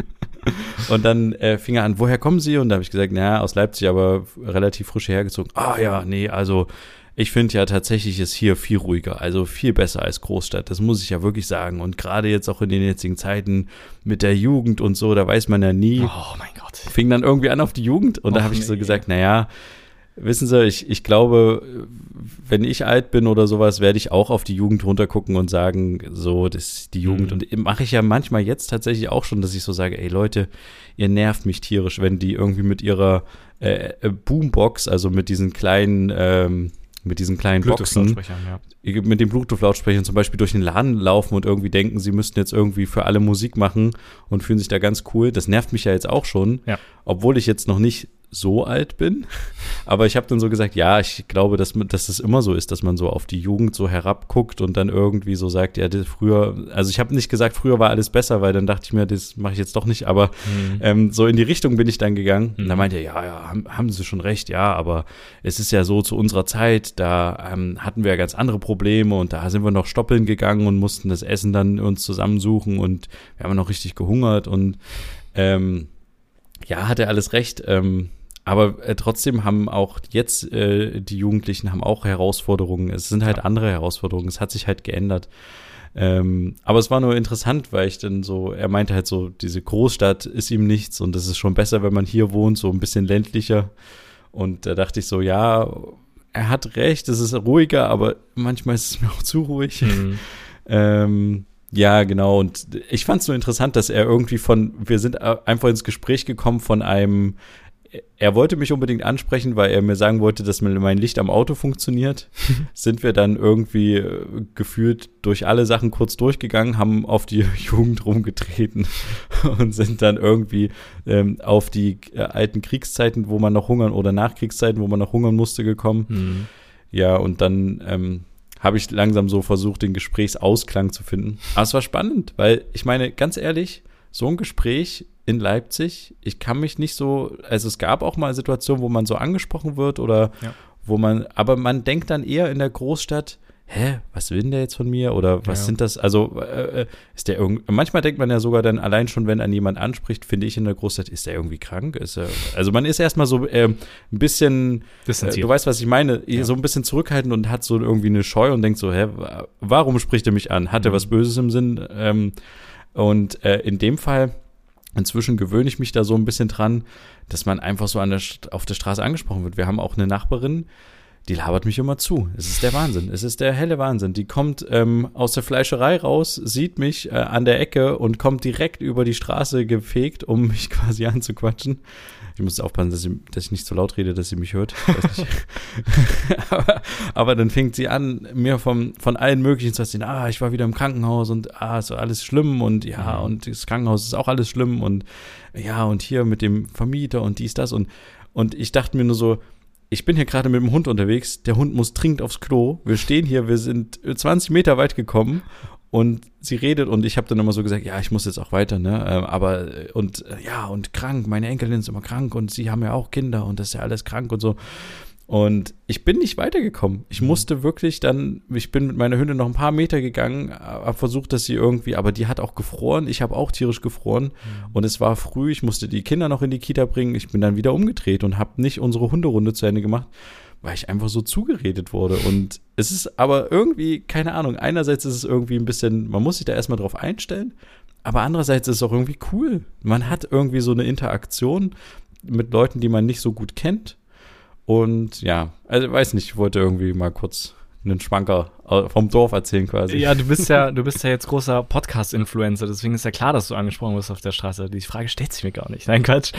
[LAUGHS] und dann äh, fing er an, woher kommen Sie? Und da habe ich gesagt, naja, aus Leipzig, aber relativ frisch hergezogen. Ah ja, nee, also ich finde ja tatsächlich ist hier viel ruhiger, also viel besser als Großstadt. Das muss ich ja wirklich sagen. Und gerade jetzt auch in den jetzigen Zeiten mit der Jugend und so, da weiß man ja nie. Oh mein Gott. Fing dann irgendwie an auf die Jugend und Och, da habe ich so gesagt, naja, wissen Sie, ich, ich glaube, wenn ich alt bin oder sowas, werde ich auch auf die Jugend runtergucken und sagen, so, das ist die Jugend. Mhm. Und mache ich ja manchmal jetzt tatsächlich auch schon, dass ich so sage, ey Leute, ihr nervt mich tierisch, wenn die irgendwie mit ihrer äh, äh Boombox, also mit diesen kleinen ähm, mit diesen kleinen Boxen, ja. mit den Bluetooth-Lautsprechern zum Beispiel durch den Laden laufen und irgendwie denken, sie müssten jetzt irgendwie für alle Musik machen und fühlen sich da ganz cool. Das nervt mich ja jetzt auch schon, ja. obwohl ich jetzt noch nicht so alt bin. Aber ich habe dann so gesagt, ja, ich glaube, dass, dass es immer so ist, dass man so auf die Jugend so herabguckt und dann irgendwie so sagt, ja, das früher, also ich habe nicht gesagt, früher war alles besser, weil dann dachte ich mir, das mache ich jetzt doch nicht, aber mhm. ähm, so in die Richtung bin ich dann gegangen. Mhm. Und da meinte er, ja, ja, haben, haben Sie schon recht, ja, aber es ist ja so zu unserer Zeit, da ähm, hatten wir ja ganz andere Probleme und da sind wir noch stoppeln gegangen und mussten das Essen dann uns zusammensuchen und wir haben noch richtig gehungert und ähm, ja, hat er alles recht. Ähm, aber äh, trotzdem haben auch jetzt äh, die Jugendlichen haben auch Herausforderungen. Es sind halt andere Herausforderungen. Es hat sich halt geändert. Ähm, aber es war nur interessant, weil ich dann so, er meinte halt so, diese Großstadt ist ihm nichts und es ist schon besser, wenn man hier wohnt, so ein bisschen ländlicher. Und da dachte ich so, ja, er hat recht, es ist ruhiger, aber manchmal ist es mir auch zu ruhig. Mhm. [LAUGHS] ähm, ja, genau. Und ich fand es nur interessant, dass er irgendwie von, wir sind äh, einfach ins Gespräch gekommen von einem, er wollte mich unbedingt ansprechen, weil er mir sagen wollte, dass mein Licht am Auto funktioniert. [LAUGHS] sind wir dann irgendwie äh, gefühlt durch alle Sachen kurz durchgegangen, haben auf die [LAUGHS] Jugend rumgetreten [LAUGHS] und sind dann irgendwie ähm, auf die äh, alten Kriegszeiten, wo man noch hungern oder Nachkriegszeiten, wo man noch hungern musste, gekommen. Mhm. Ja, und dann ähm, habe ich langsam so versucht, den Gesprächsausklang zu finden. Aber es war spannend, weil ich meine, ganz ehrlich, so ein Gespräch in Leipzig, ich kann mich nicht so, also es gab auch mal Situationen, wo man so angesprochen wird oder ja. wo man, aber man denkt dann eher in der Großstadt, hä, was will denn der jetzt von mir? Oder was ja. sind das? Also äh, äh ist der irgendwie, manchmal denkt man ja sogar dann allein schon, wenn an jemand anspricht, finde ich in der Großstadt, ist der irgendwie krank? Ist er, also man ist erstmal so äh, ein bisschen, äh, du weißt, was ich meine, ja. so ein bisschen zurückhaltend und hat so irgendwie eine Scheu und denkt so, hä, warum spricht er mich an? Hat er mhm. was Böses im Sinn? Ähm, und äh, in dem Fall, inzwischen gewöhne ich mich da so ein bisschen dran, dass man einfach so an der, auf der Straße angesprochen wird. Wir haben auch eine Nachbarin, die labert mich immer zu. Es ist der Wahnsinn. Es ist der helle Wahnsinn. Die kommt ähm, aus der Fleischerei raus, sieht mich äh, an der Ecke und kommt direkt über die Straße gefegt, um mich [LAUGHS] quasi anzuquatschen. Ich muss aufpassen, dass, ich, dass ich nicht so laut rede, dass sie mich hört. [LAUGHS] aber, aber, dann fängt sie an, mir vom, von allen möglichen zu erzählen, ah, ich war wieder im Krankenhaus und ah, ist alles schlimm und ja, mhm. und das Krankenhaus ist auch alles schlimm und ja, und hier mit dem Vermieter und dies, das und, und ich dachte mir nur so, ich bin hier gerade mit dem Hund unterwegs, der Hund muss dringend aufs Klo. Wir stehen hier, wir sind 20 Meter weit gekommen und sie redet und ich habe dann immer so gesagt, ja, ich muss jetzt auch weiter, ne? Ähm, aber und ja, und krank, meine Enkelin ist immer krank und sie haben ja auch Kinder und das ist ja alles krank und so. Und ich bin nicht weitergekommen. Ich mhm. musste wirklich dann, ich bin mit meiner Hündin noch ein paar Meter gegangen, habe versucht, dass sie irgendwie, aber die hat auch gefroren. Ich habe auch tierisch gefroren. Mhm. Und es war früh, ich musste die Kinder noch in die Kita bringen. Ich bin dann wieder umgedreht und habe nicht unsere Hunderunde zu Ende gemacht, weil ich einfach so zugeredet wurde. Und es ist aber irgendwie, keine Ahnung, einerseits ist es irgendwie ein bisschen, man muss sich da erstmal drauf einstellen. Aber andererseits ist es auch irgendwie cool. Man hat irgendwie so eine Interaktion mit Leuten, die man nicht so gut kennt und ja, also weiß nicht, ich wollte irgendwie mal kurz einen Schwanker äh, vom Dorf erzählen quasi. Ja, du bist ja, [LAUGHS] du bist ja jetzt großer Podcast-Influencer, deswegen ist ja klar, dass du angesprochen wirst auf der Straße. Die Frage stellt sich mir gar nicht. Nein, Quatsch.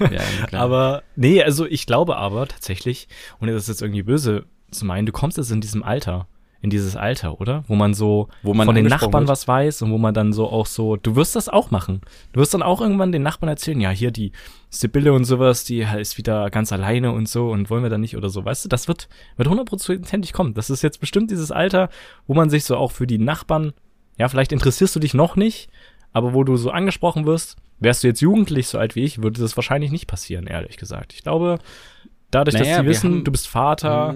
Ja, ja [LAUGHS] aber nee, also ich glaube aber tatsächlich, ohne das jetzt irgendwie böse zu meinen, du kommst jetzt in diesem Alter in dieses Alter, oder? Wo man so wo man von den Nachbarn wird. was weiß und wo man dann so auch so, du wirst das auch machen. Du wirst dann auch irgendwann den Nachbarn erzählen, ja, hier die Sibylle und sowas, die ist wieder ganz alleine und so und wollen wir da nicht oder so. Weißt du, das wird, wird hundertprozentig kommen. Das ist jetzt bestimmt dieses Alter, wo man sich so auch für die Nachbarn, ja, vielleicht interessierst du dich noch nicht, aber wo du so angesprochen wirst, wärst du jetzt jugendlich so alt wie ich, würde das wahrscheinlich nicht passieren, ehrlich gesagt. Ich glaube, dadurch, naja, dass sie wissen, haben, du bist Vater,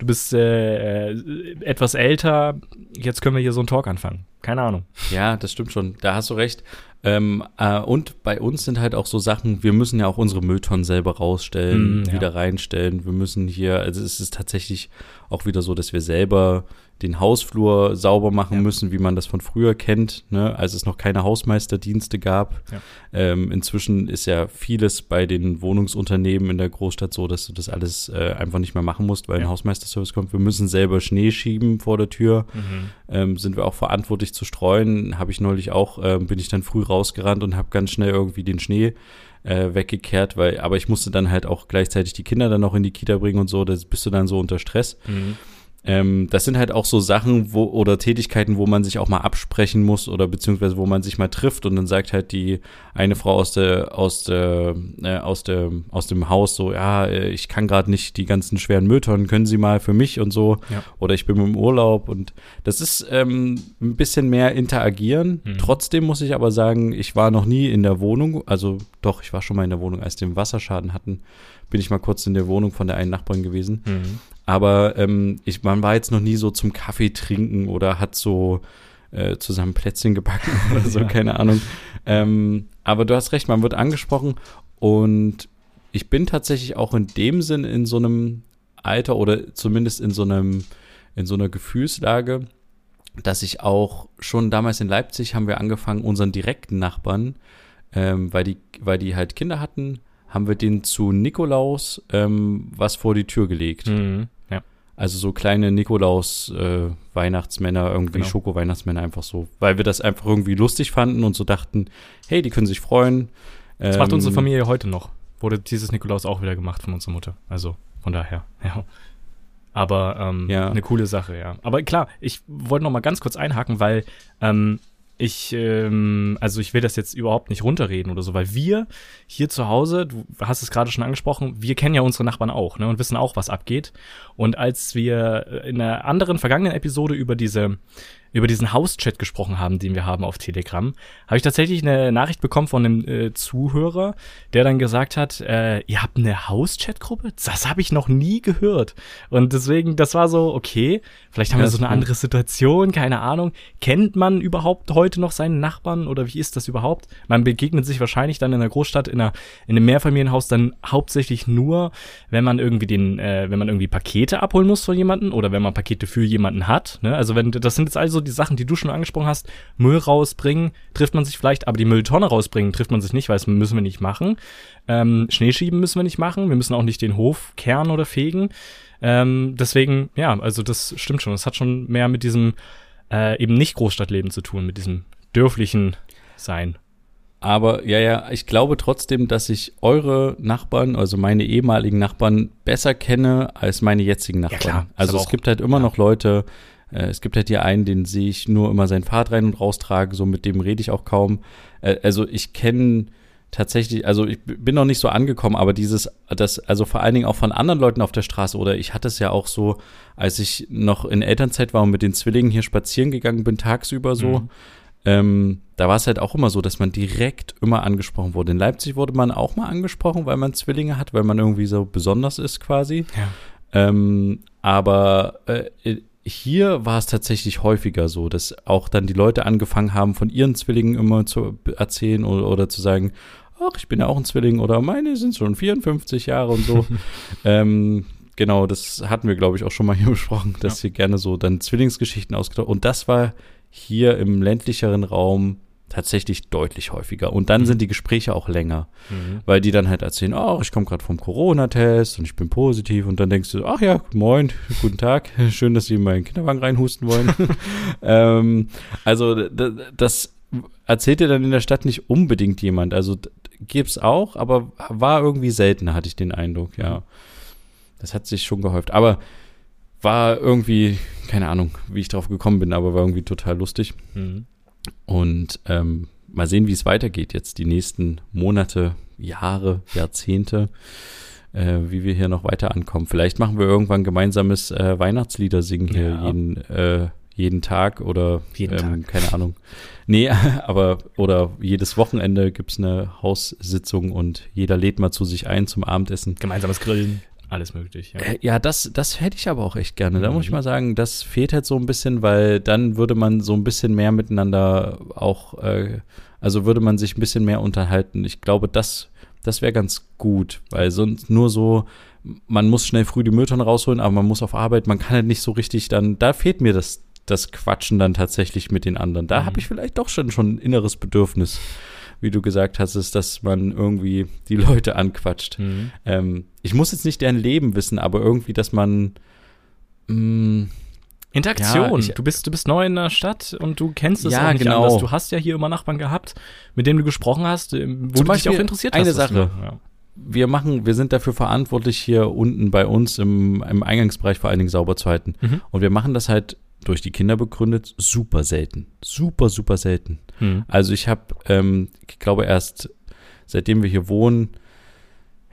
du bist äh, äh, etwas älter, jetzt können wir hier so einen Talk anfangen. Keine Ahnung. Ja, das stimmt schon. Da hast du recht. Ähm, äh, und bei uns sind halt auch so Sachen, wir müssen ja auch unsere Mülltonnen selber rausstellen, mm, ja. wieder reinstellen. Wir müssen hier, also es ist tatsächlich auch wieder so, dass wir selber den Hausflur sauber machen ja. müssen, wie man das von früher kennt, ne? als es noch keine Hausmeisterdienste gab. Ja. Ähm, inzwischen ist ja vieles bei den Wohnungsunternehmen in der Großstadt so, dass du das alles äh, einfach nicht mehr machen musst, weil ja. ein Hausmeisterservice kommt. Wir müssen selber Schnee schieben vor der Tür. Mhm. Ähm, sind wir auch verantwortlich zu streuen. Habe ich neulich auch, äh, bin ich dann früh rausgerannt und habe ganz schnell irgendwie den Schnee äh, weggekehrt, weil, aber ich musste dann halt auch gleichzeitig die Kinder dann noch in die Kita bringen und so, da bist du dann so unter Stress. Mhm. Ähm, das sind halt auch so Sachen wo, oder Tätigkeiten, wo man sich auch mal absprechen muss oder beziehungsweise wo man sich mal trifft und dann sagt halt die eine Frau aus der aus der äh, aus der aus dem Haus so ja äh, ich kann gerade nicht die ganzen schweren Mülltonnen können Sie mal für mich und so Ja. oder ich bin im Urlaub und das ist ähm, ein bisschen mehr interagieren. Mhm. Trotzdem muss ich aber sagen ich war noch nie in der Wohnung also doch ich war schon mal in der Wohnung als wir den Wasserschaden hatten bin ich mal kurz in der Wohnung von der einen Nachbarin gewesen Mhm. Aber ähm, ich, man war jetzt noch nie so zum Kaffee trinken oder hat so äh, zusammen Plätzchen gebacken [LAUGHS] oder so, Ja. keine Ahnung. Ähm, aber du hast recht, man wird angesprochen und ich bin tatsächlich auch in dem Sinn in so einem Alter oder zumindest in so einem, in so einer Gefühlslage, dass ich auch schon damals in Leipzig haben wir angefangen, unseren direkten Nachbarn, ähm, weil, die, weil die halt Kinder hatten, haben wir den zu Nikolaus ähm, was vor die Tür gelegt. Mhm. Ja. Also so kleine Nikolaus-Weihnachtsmänner, irgendwie Genau. Schoko-Weihnachtsmänner, einfach so. Weil wir das einfach irgendwie lustig fanden und so dachten, hey, die können sich freuen. Das macht Ähm, unsere Familie heute noch. Wurde dieses Nikolaus auch wieder gemacht von unserer Mutter. Also von daher, [LAUGHS] ja. Aber ähm, Ja. eine coole Sache, ja. Aber klar, ich wollte noch mal ganz kurz einhaken, weil ähm, ich, ähm, also ich will das jetzt überhaupt nicht runterreden oder so, weil wir hier zu Hause, du hast es gerade schon angesprochen, wir kennen ja unsere Nachbarn auch, ne, und wissen auch, was abgeht. Und als wir in einer anderen vergangenen Episode über diese über diesen Hauschat gesprochen haben, den wir haben auf Telegram, habe ich tatsächlich eine Nachricht bekommen von einem äh, Zuhörer, der dann gesagt hat, äh, ihr habt eine Hauschat-Gruppe? Das habe ich noch nie gehört. Und deswegen, das war so, okay, vielleicht haben Ja, wir so eine spannend. andere Situation, keine Ahnung. Kennt man überhaupt heute noch seinen Nachbarn oder wie ist das überhaupt? Man begegnet sich wahrscheinlich dann in einer Großstadt, in, einer, in einem Mehrfamilienhaus dann hauptsächlich nur, wenn man irgendwie den, äh, wenn man irgendwie Pakete abholen muss von jemanden oder wenn man Pakete für jemanden hat. Ne? Also wenn das sind jetzt also die Sachen, die du schon angesprochen hast. Müll rausbringen trifft man sich vielleicht, aber die Mülltonne rausbringen trifft man sich nicht, weil das müssen wir nicht machen. Ähm, Schnee schieben müssen wir nicht machen. Wir müssen auch nicht den Hof kehren oder fegen. Ähm, deswegen, ja, also das stimmt schon. Das hat schon mehr mit diesem äh, eben nicht Großstadtleben zu tun, mit diesem dörflichen Sein. Aber ja, ja, ich glaube trotzdem, dass ich eure Nachbarn, also meine ehemaligen Nachbarn, besser kenne als meine jetzigen Nachbarn. klar, ist also es gibt halt immer noch Leute, äh, es gibt halt hier einen, den sehe ich nur immer sein Fahrrad rein und raustrage, so mit dem rede ich auch kaum. Äh, also ich kenne tatsächlich, also ich bin noch nicht so angekommen, aber dieses, das, also vor allen Dingen auch von anderen Leuten auf der Straße oder ich hatte es ja auch so, als ich noch in Elternzeit war und mit den Zwillingen hier spazieren gegangen bin, tagsüber so, Mhm. ähm, da war es halt auch immer so, dass man direkt immer angesprochen wurde. In Leipzig wurde man auch mal angesprochen, weil man Zwillinge hat, weil man irgendwie so besonders ist quasi. Ja. Ähm, aber äh, hier war es tatsächlich häufiger so, dass auch dann die Leute angefangen haben, von ihren Zwillingen immer zu erzählen oder, oder zu sagen, ach, ich bin ja auch ein Zwilling oder meine sind schon 54 Jahre und so. [LAUGHS] ähm, genau, das hatten wir, glaube ich, auch schon mal hier besprochen, dass hier gerne so dann Zwillingsgeschichten ausgedacht Und das war hier im ländlicheren Raum tatsächlich deutlich häufiger. Und dann Mhm. sind die Gespräche auch länger, Mhm. weil die dann halt erzählen, ach, ich komme gerade vom Corona-Test und ich bin positiv. Und dann denkst du, ach ja, moin, [LAUGHS] guten Tag, [LAUGHS] schön, dass Sie in meinen Kinderwagen reinhusten wollen. [LAUGHS] ähm, also das erzählt dir dann in der Stadt nicht unbedingt jemand. Also gibt's auch, aber war irgendwie seltener, hatte ich den Eindruck, ja. Das hat sich schon gehäuft. Aber war irgendwie, keine Ahnung, wie ich drauf gekommen bin, aber war irgendwie total lustig. Mhm. Und ähm, mal sehen, wie es weitergeht jetzt die nächsten Monate, Jahre, Jahrzehnte, äh, wie wir hier noch weiter ankommen. Vielleicht machen wir irgendwann gemeinsames äh, Weihnachtslieder singen hier Ja. jeden, äh, jeden Tag oder Jeden ähm, keine Ahnung. Nee, [LAUGHS] aber oder jedes Wochenende gibt's eine Haussitzung und jeder lädt mal zu sich ein zum Abendessen. Gemeinsames Grillen, alles möglich. Ja. Äh, Ja, das, das hätte ich aber auch echt gerne. Da muss ich Mhm. mal sagen, das fehlt halt so ein bisschen, weil dann würde man so ein bisschen mehr miteinander auch, äh, also würde man sich ein bisschen mehr unterhalten. Ich glaube, das, das wäre ganz gut, weil sonst nur so, man muss schnell früh die Mülltonne rausholen, aber man muss auf Arbeit, man kann halt nicht so richtig dann, da fehlt mir das, das Quatschen dann tatsächlich mit den anderen. Da Mhm. habe ich vielleicht doch schon, schon ein inneres Bedürfnis, wie du gesagt hast, ist, dass man irgendwie die Leute anquatscht Mhm. ähm, ich muss jetzt nicht deren Leben wissen, aber irgendwie, dass man mh, Interaktion. Ja, ich- du, bist, du bist neu in der Stadt und du kennst es Ja, auch nicht genau. anders. Du hast ja hier immer Nachbarn gehabt, mit denen du gesprochen hast, ähm, wo Zum du dich auch interessiert eine hast. das Sache. Ja. wir machen, wir sind dafür verantwortlich, hier unten bei uns im, im Eingangsbereich vor allen Dingen sauber zu halten. Mhm. Und wir machen das halt durch die Kinder begründet super selten. Super, super selten. Mhm. Also ich habe, ähm, ich glaube erst seitdem wir hier wohnen,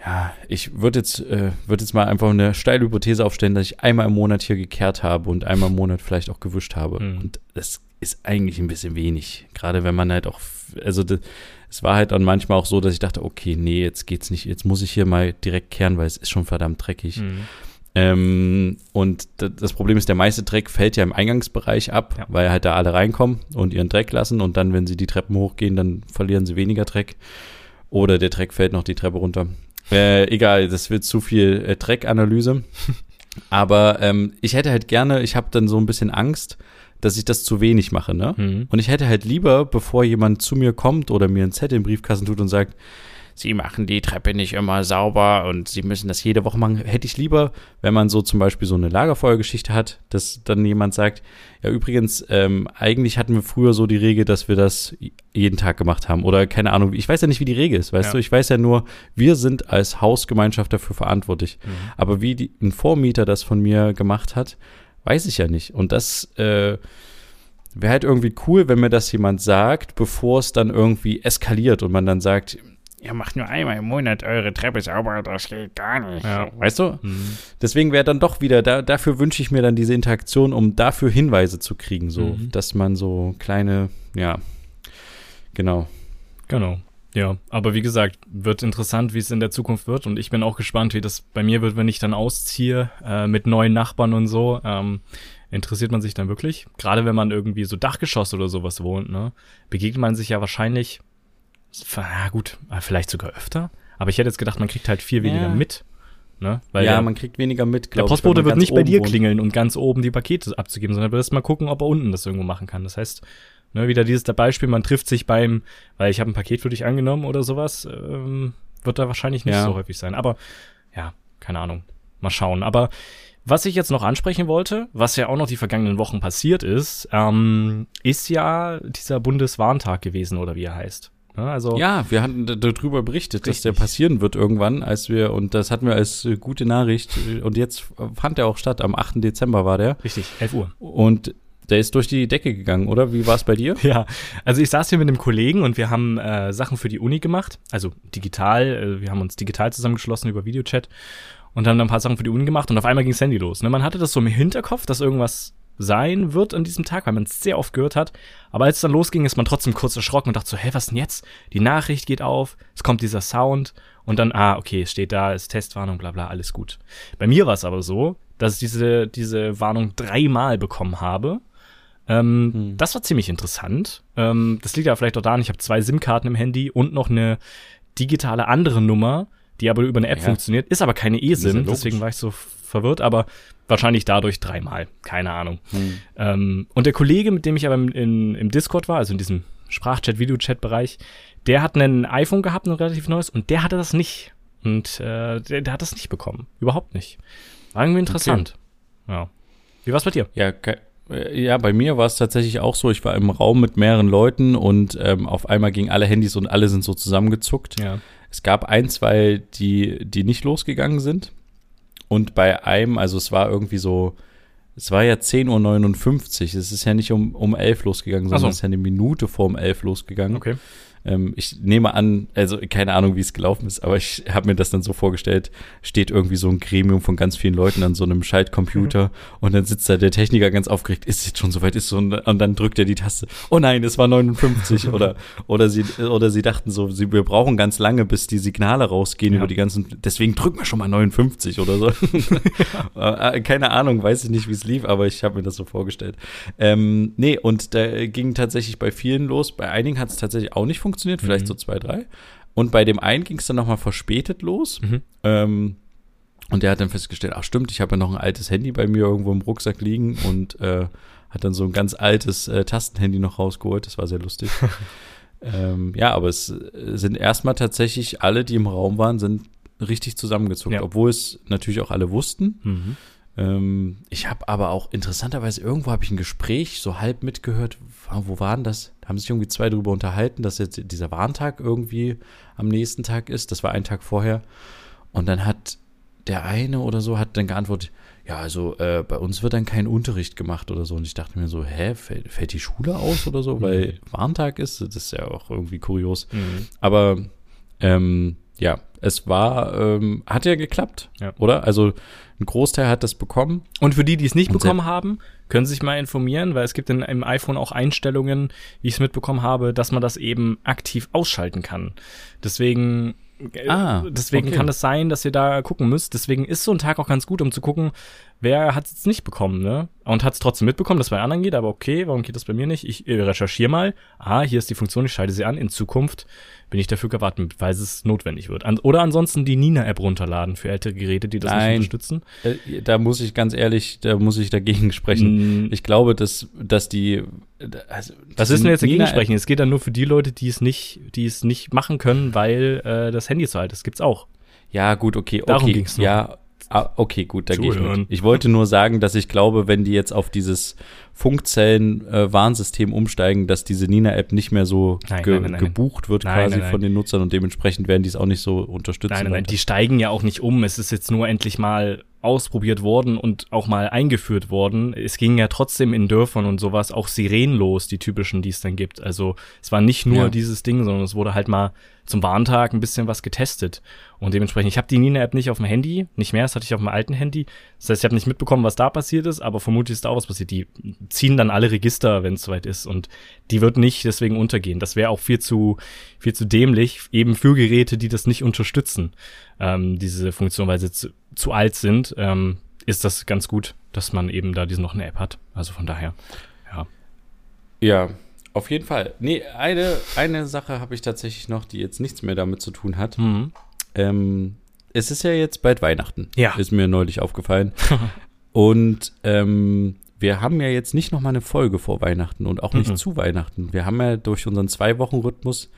ja, ich würde jetzt, äh, würde jetzt mal einfach eine steile Hypothese aufstellen, dass ich einmal im Monat hier gekehrt habe und einmal im Monat vielleicht auch gewischt habe. Mhm. Und das ist eigentlich ein bisschen wenig. Gerade wenn man halt auch, also das, es war halt dann manchmal auch so, dass ich dachte, okay, nee, jetzt geht's nicht, jetzt muss ich hier mal direkt kehren, weil es ist schon verdammt dreckig. Mhm. Ähm, und das Problem ist, der meiste Dreck fällt ja im Eingangsbereich ab, Ja. weil halt da alle reinkommen und ihren Dreck lassen und dann, wenn sie die Treppen hochgehen, dann verlieren sie weniger Dreck. Oder der Dreck fällt noch die Treppe runter. Äh, egal, das wird zu viel äh, Dreckanalyse. [LAUGHS] Aber ähm, ich hätte halt gerne, ich habe dann so ein bisschen Angst, dass ich das zu wenig mache, ne? Mhm. Und ich hätte halt lieber, bevor jemand zu mir kommt oder mir einen Zettel im Briefkasten tut und sagt, Sie machen die Treppe nicht immer sauber und Sie müssen das jede Woche machen, hätte ich lieber, wenn man so zum Beispiel so eine Lagerfeuergeschichte hat, dass dann jemand sagt, ja übrigens, ähm, eigentlich hatten wir früher so die Regel, dass wir das jeden Tag gemacht haben. Oder keine Ahnung, ich weiß ja nicht, wie die Regel ist, weißt Ja. du, ich weiß ja nur, wir sind als Hausgemeinschaft dafür verantwortlich, Mhm. aber wie die, ein Vormieter das von mir gemacht hat, weiß ich ja nicht. Und das, äh, Wäre halt irgendwie cool, wenn mir das jemand sagt, bevor es dann irgendwie eskaliert und man dann sagt, ihr macht nur einmal im Monat eure Treppe sauber, das geht gar nicht. Ja. Weißt du? Mhm. Deswegen wäre dann doch wieder, da, dafür wünsche ich mir dann diese Interaktion, um dafür Hinweise zu kriegen, so, Mhm. dass man so kleine, ja, genau. Genau. Ja, aber wie gesagt, wird interessant, wie es in der Zukunft wird. Und ich bin auch gespannt, wie das bei mir wird, wenn ich dann ausziehe äh, mit neuen Nachbarn und so. Ähm, interessiert man sich dann wirklich? Gerade wenn man irgendwie so Dachgeschoss oder sowas wohnt, ne? Begegnet man sich ja wahrscheinlich, na gut, äh, vielleicht sogar öfter. Aber ich hätte jetzt gedacht, man kriegt halt viel weniger Ja. mit. Ne? Weil ja, der, man kriegt weniger mit, der ich, Postbote wird nicht bei dir wohnt. klingeln und ganz oben die Pakete abzugeben, sondern wird erst mal gucken, ob er unten das irgendwo machen kann. Das heißt, ne, wieder dieses Beispiel, man trifft sich beim, weil ich habe ein Paket für dich angenommen oder sowas, ähm, wird da wahrscheinlich nicht Ja. so häufig sein. Aber ja, keine Ahnung. Mal schauen. Aber was ich jetzt noch ansprechen wollte, was ja auch noch die vergangenen Wochen passiert ist, ähm, ist ja dieser Bundeswarntag gewesen oder wie er heißt. Ne, also Ja, wir hatten darüber berichtet, dass der Richtig. passieren wird irgendwann, als wir, und das hatten wir als äh, gute Nachricht, und jetzt fand er auch statt, am 8. Dezember war der. richtig, 11 Uhr. Und der ist durch die Decke gegangen, oder? Wie war es bei dir? [LAUGHS] Ja, also ich saß hier mit einem Kollegen und wir haben äh, Sachen für die Uni gemacht, also digital, äh, wir haben uns digital zusammengeschlossen über Videochat und haben dann ein paar Sachen für die Uni gemacht und auf einmal ging das Handy los. Ne? Man hatte das so im Hinterkopf, dass irgendwas sein wird an diesem Tag, weil man es sehr oft gehört hat. Aber als es dann losging, ist man trotzdem kurz erschrocken und dachte so, hä, was denn jetzt? Die Nachricht geht auf, es kommt dieser Sound und dann, ah, okay, es steht da, ist Testwarnung, bla bla, alles gut. Bei mir war es aber so, dass ich diese, diese Warnung dreimal bekommen habe. Ähm, Hm. Das war ziemlich interessant. Ähm, das liegt ja vielleicht auch daran, ich habe zwei SIM-Karten im Handy und noch eine digitale andere Nummer, die aber über eine App Ja. funktioniert, ist aber keine ja eSIM, deswegen war ich so verwirrt, aber wahrscheinlich dadurch dreimal, keine Ahnung. Hm. Ähm, und der Kollege, mit dem ich aber im, in, im Discord war, also in diesem Sprachchat, Videochat-Bereich, der hat ein iPhone gehabt, ein relativ neues, und der hatte das nicht. Und äh, der, der hat das nicht bekommen. Überhaupt nicht. War irgendwie interessant. Ja. Wie war's bei dir? Ja, ke- äh, ja, bei mir war es tatsächlich auch so. Ich war im Raum mit mehreren Leuten und ähm, auf einmal gingen alle Handys und alle sind so zusammengezuckt. Ja. Es gab ein, zwei, die, die nicht losgegangen sind. Und bei einem, also es war irgendwie so, es war ja 10.59 Uhr. Es ist ja nicht um, um 11 losgegangen, sondern so. es ist ja eine Minute vor um 11 losgegangen. Okay. Ähm, ich nehme an, also keine Ahnung, wie es gelaufen ist, aber ich habe mir das dann so vorgestellt, steht irgendwie so ein Gremium von ganz vielen Leuten an so einem Schaltcomputer und dann sitzt da der Techniker ganz aufgeregt, ist jetzt schon soweit, ist so, und dann drückt er die Taste, oh nein, es war 59 [LAUGHS] oder, oder sie, oder sie dachten so, sie, wir brauchen ganz lange, bis die Signale rausgehen Ja. über die ganzen, deswegen drücken wir schon mal 59 oder so. [LAUGHS] Äh, keine Ahnung, weiß ich nicht, wie es lief, aber ich habe mir das so vorgestellt. Ähm, nee, und da ging tatsächlich bei vielen los. Bei einigen hat es tatsächlich auch nicht funktioniert, vielleicht Mhm. so zwei, drei. Und bei dem einen ging es dann nochmal verspätet los. Mhm. Ähm, und der hat dann festgestellt, ach stimmt, ich habe ja noch ein altes Handy bei mir irgendwo im Rucksack liegen und äh, hat dann so ein ganz altes äh, Tastenhandy noch rausgeholt. Das war sehr lustig. [LAUGHS] ähm, ja, aber es äh, sind erstmal tatsächlich alle, die im Raum waren, sind richtig zusammengezuckt, Ja. obwohl es natürlich auch alle wussten. Mhm. Ähm, ich habe aber auch interessanterweise irgendwo habe ich ein Gespräch so halb mitgehört. Wo waren das? Da haben sich irgendwie zwei darüber unterhalten, dass jetzt dieser Warntag irgendwie am nächsten Tag ist. Das war ein Tag vorher. Und dann hat der eine oder so hat dann geantwortet, ja, also äh, bei uns wird dann kein Unterricht gemacht oder so. Und ich dachte mir so, hä, fällt, fällt die Schule aus oder so, weil mhm. Warntag ist? Das ist ja auch irgendwie kurios. Mhm. Aber ähm, ja, es war, ähm, hat ja geklappt, ja. oder? Also ein Großteil hat das bekommen. Und für die, die es nicht bekommen haben, können Sie sich mal informieren, weil es gibt in, im iPhone auch Einstellungen, wie ich es mitbekommen habe, dass man das eben aktiv ausschalten kann. Deswegen äh, Ah, deswegen okay. kann es sein, dass ihr da gucken müsst. Deswegen ist so ein Tag auch ganz gut, um zu gucken, wer hat es nicht bekommen, ne? Und hat es trotzdem mitbekommen, dass bei anderen geht, aber okay, warum geht das bei mir nicht? Ich äh, recherchiere mal. Ah, hier ist die Funktion, ich schalte sie an. In Zukunft bin ich dafür gewartet, weil es notwendig wird. An, oder ansonsten die Nina-App runterladen für ältere Geräte, die das Nein, nicht unterstützen. Äh, da muss ich ganz ehrlich, da muss ich dagegen sprechen. Mm. Ich glaube, dass, dass die. Also, Was ist denn jetzt dagegen sprechen? Es geht dann nur für die Leute, die es nicht, die es nicht machen können, weil äh, das Handy zu alt ist. Gibt's auch. Ja, gut, okay, okay. Darum ging's nur. Ja, Ah, okay, gut, da gehe ich mit. Ich wollte nur sagen, dass ich glaube, wenn die jetzt auf dieses Funkzellen-Warnsystem äh, umsteigen, dass diese Nina-App nicht mehr so nein, ge nein, nein, gebucht wird quasi von den Nutzern und dementsprechend werden die es auch nicht so unterstützen. Nein, nein, nein, die steigen ja auch nicht um. Es ist jetzt nur endlich mal ausprobiert worden und auch mal eingeführt worden. Es ging ja trotzdem in Dörfern und sowas auch sirenlos, die typischen, die es dann gibt. Also es war nicht nur ja. dieses Ding, sondern es wurde halt mal zum Warntag ein bisschen was getestet. Und dementsprechend, ich habe die Nina-App nicht auf dem Handy, nicht mehr, das hatte ich auf dem alten Handy. Das heißt, ich habe nicht mitbekommen, was da passiert ist, aber vermutlich ist da auch was passiert. Die ziehen dann alle Register, wenn es soweit ist. Und die wird nicht deswegen untergehen. Das wäre auch viel zu, viel zu dämlich, eben für Geräte, die das nicht unterstützen, ähm, diese Funktion, weil sie zu, zu alt sind, ähm, ist das ganz gut, dass man eben da diese noch eine App hat. Also von daher, ja. Ja, auf jeden Fall. Nee, eine, eine Sache habe ich tatsächlich noch, die jetzt nichts mehr damit zu tun hat. Mhm. Ähm, es ist ja jetzt bald Weihnachten. Ja. Ist mir neulich aufgefallen. [LAUGHS] und ähm, wir haben ja jetzt nicht noch mal eine Folge vor Weihnachten und auch nicht mhm. zu Weihnachten. Wir haben ja durch unseren Zwei-Wochen-Rhythmus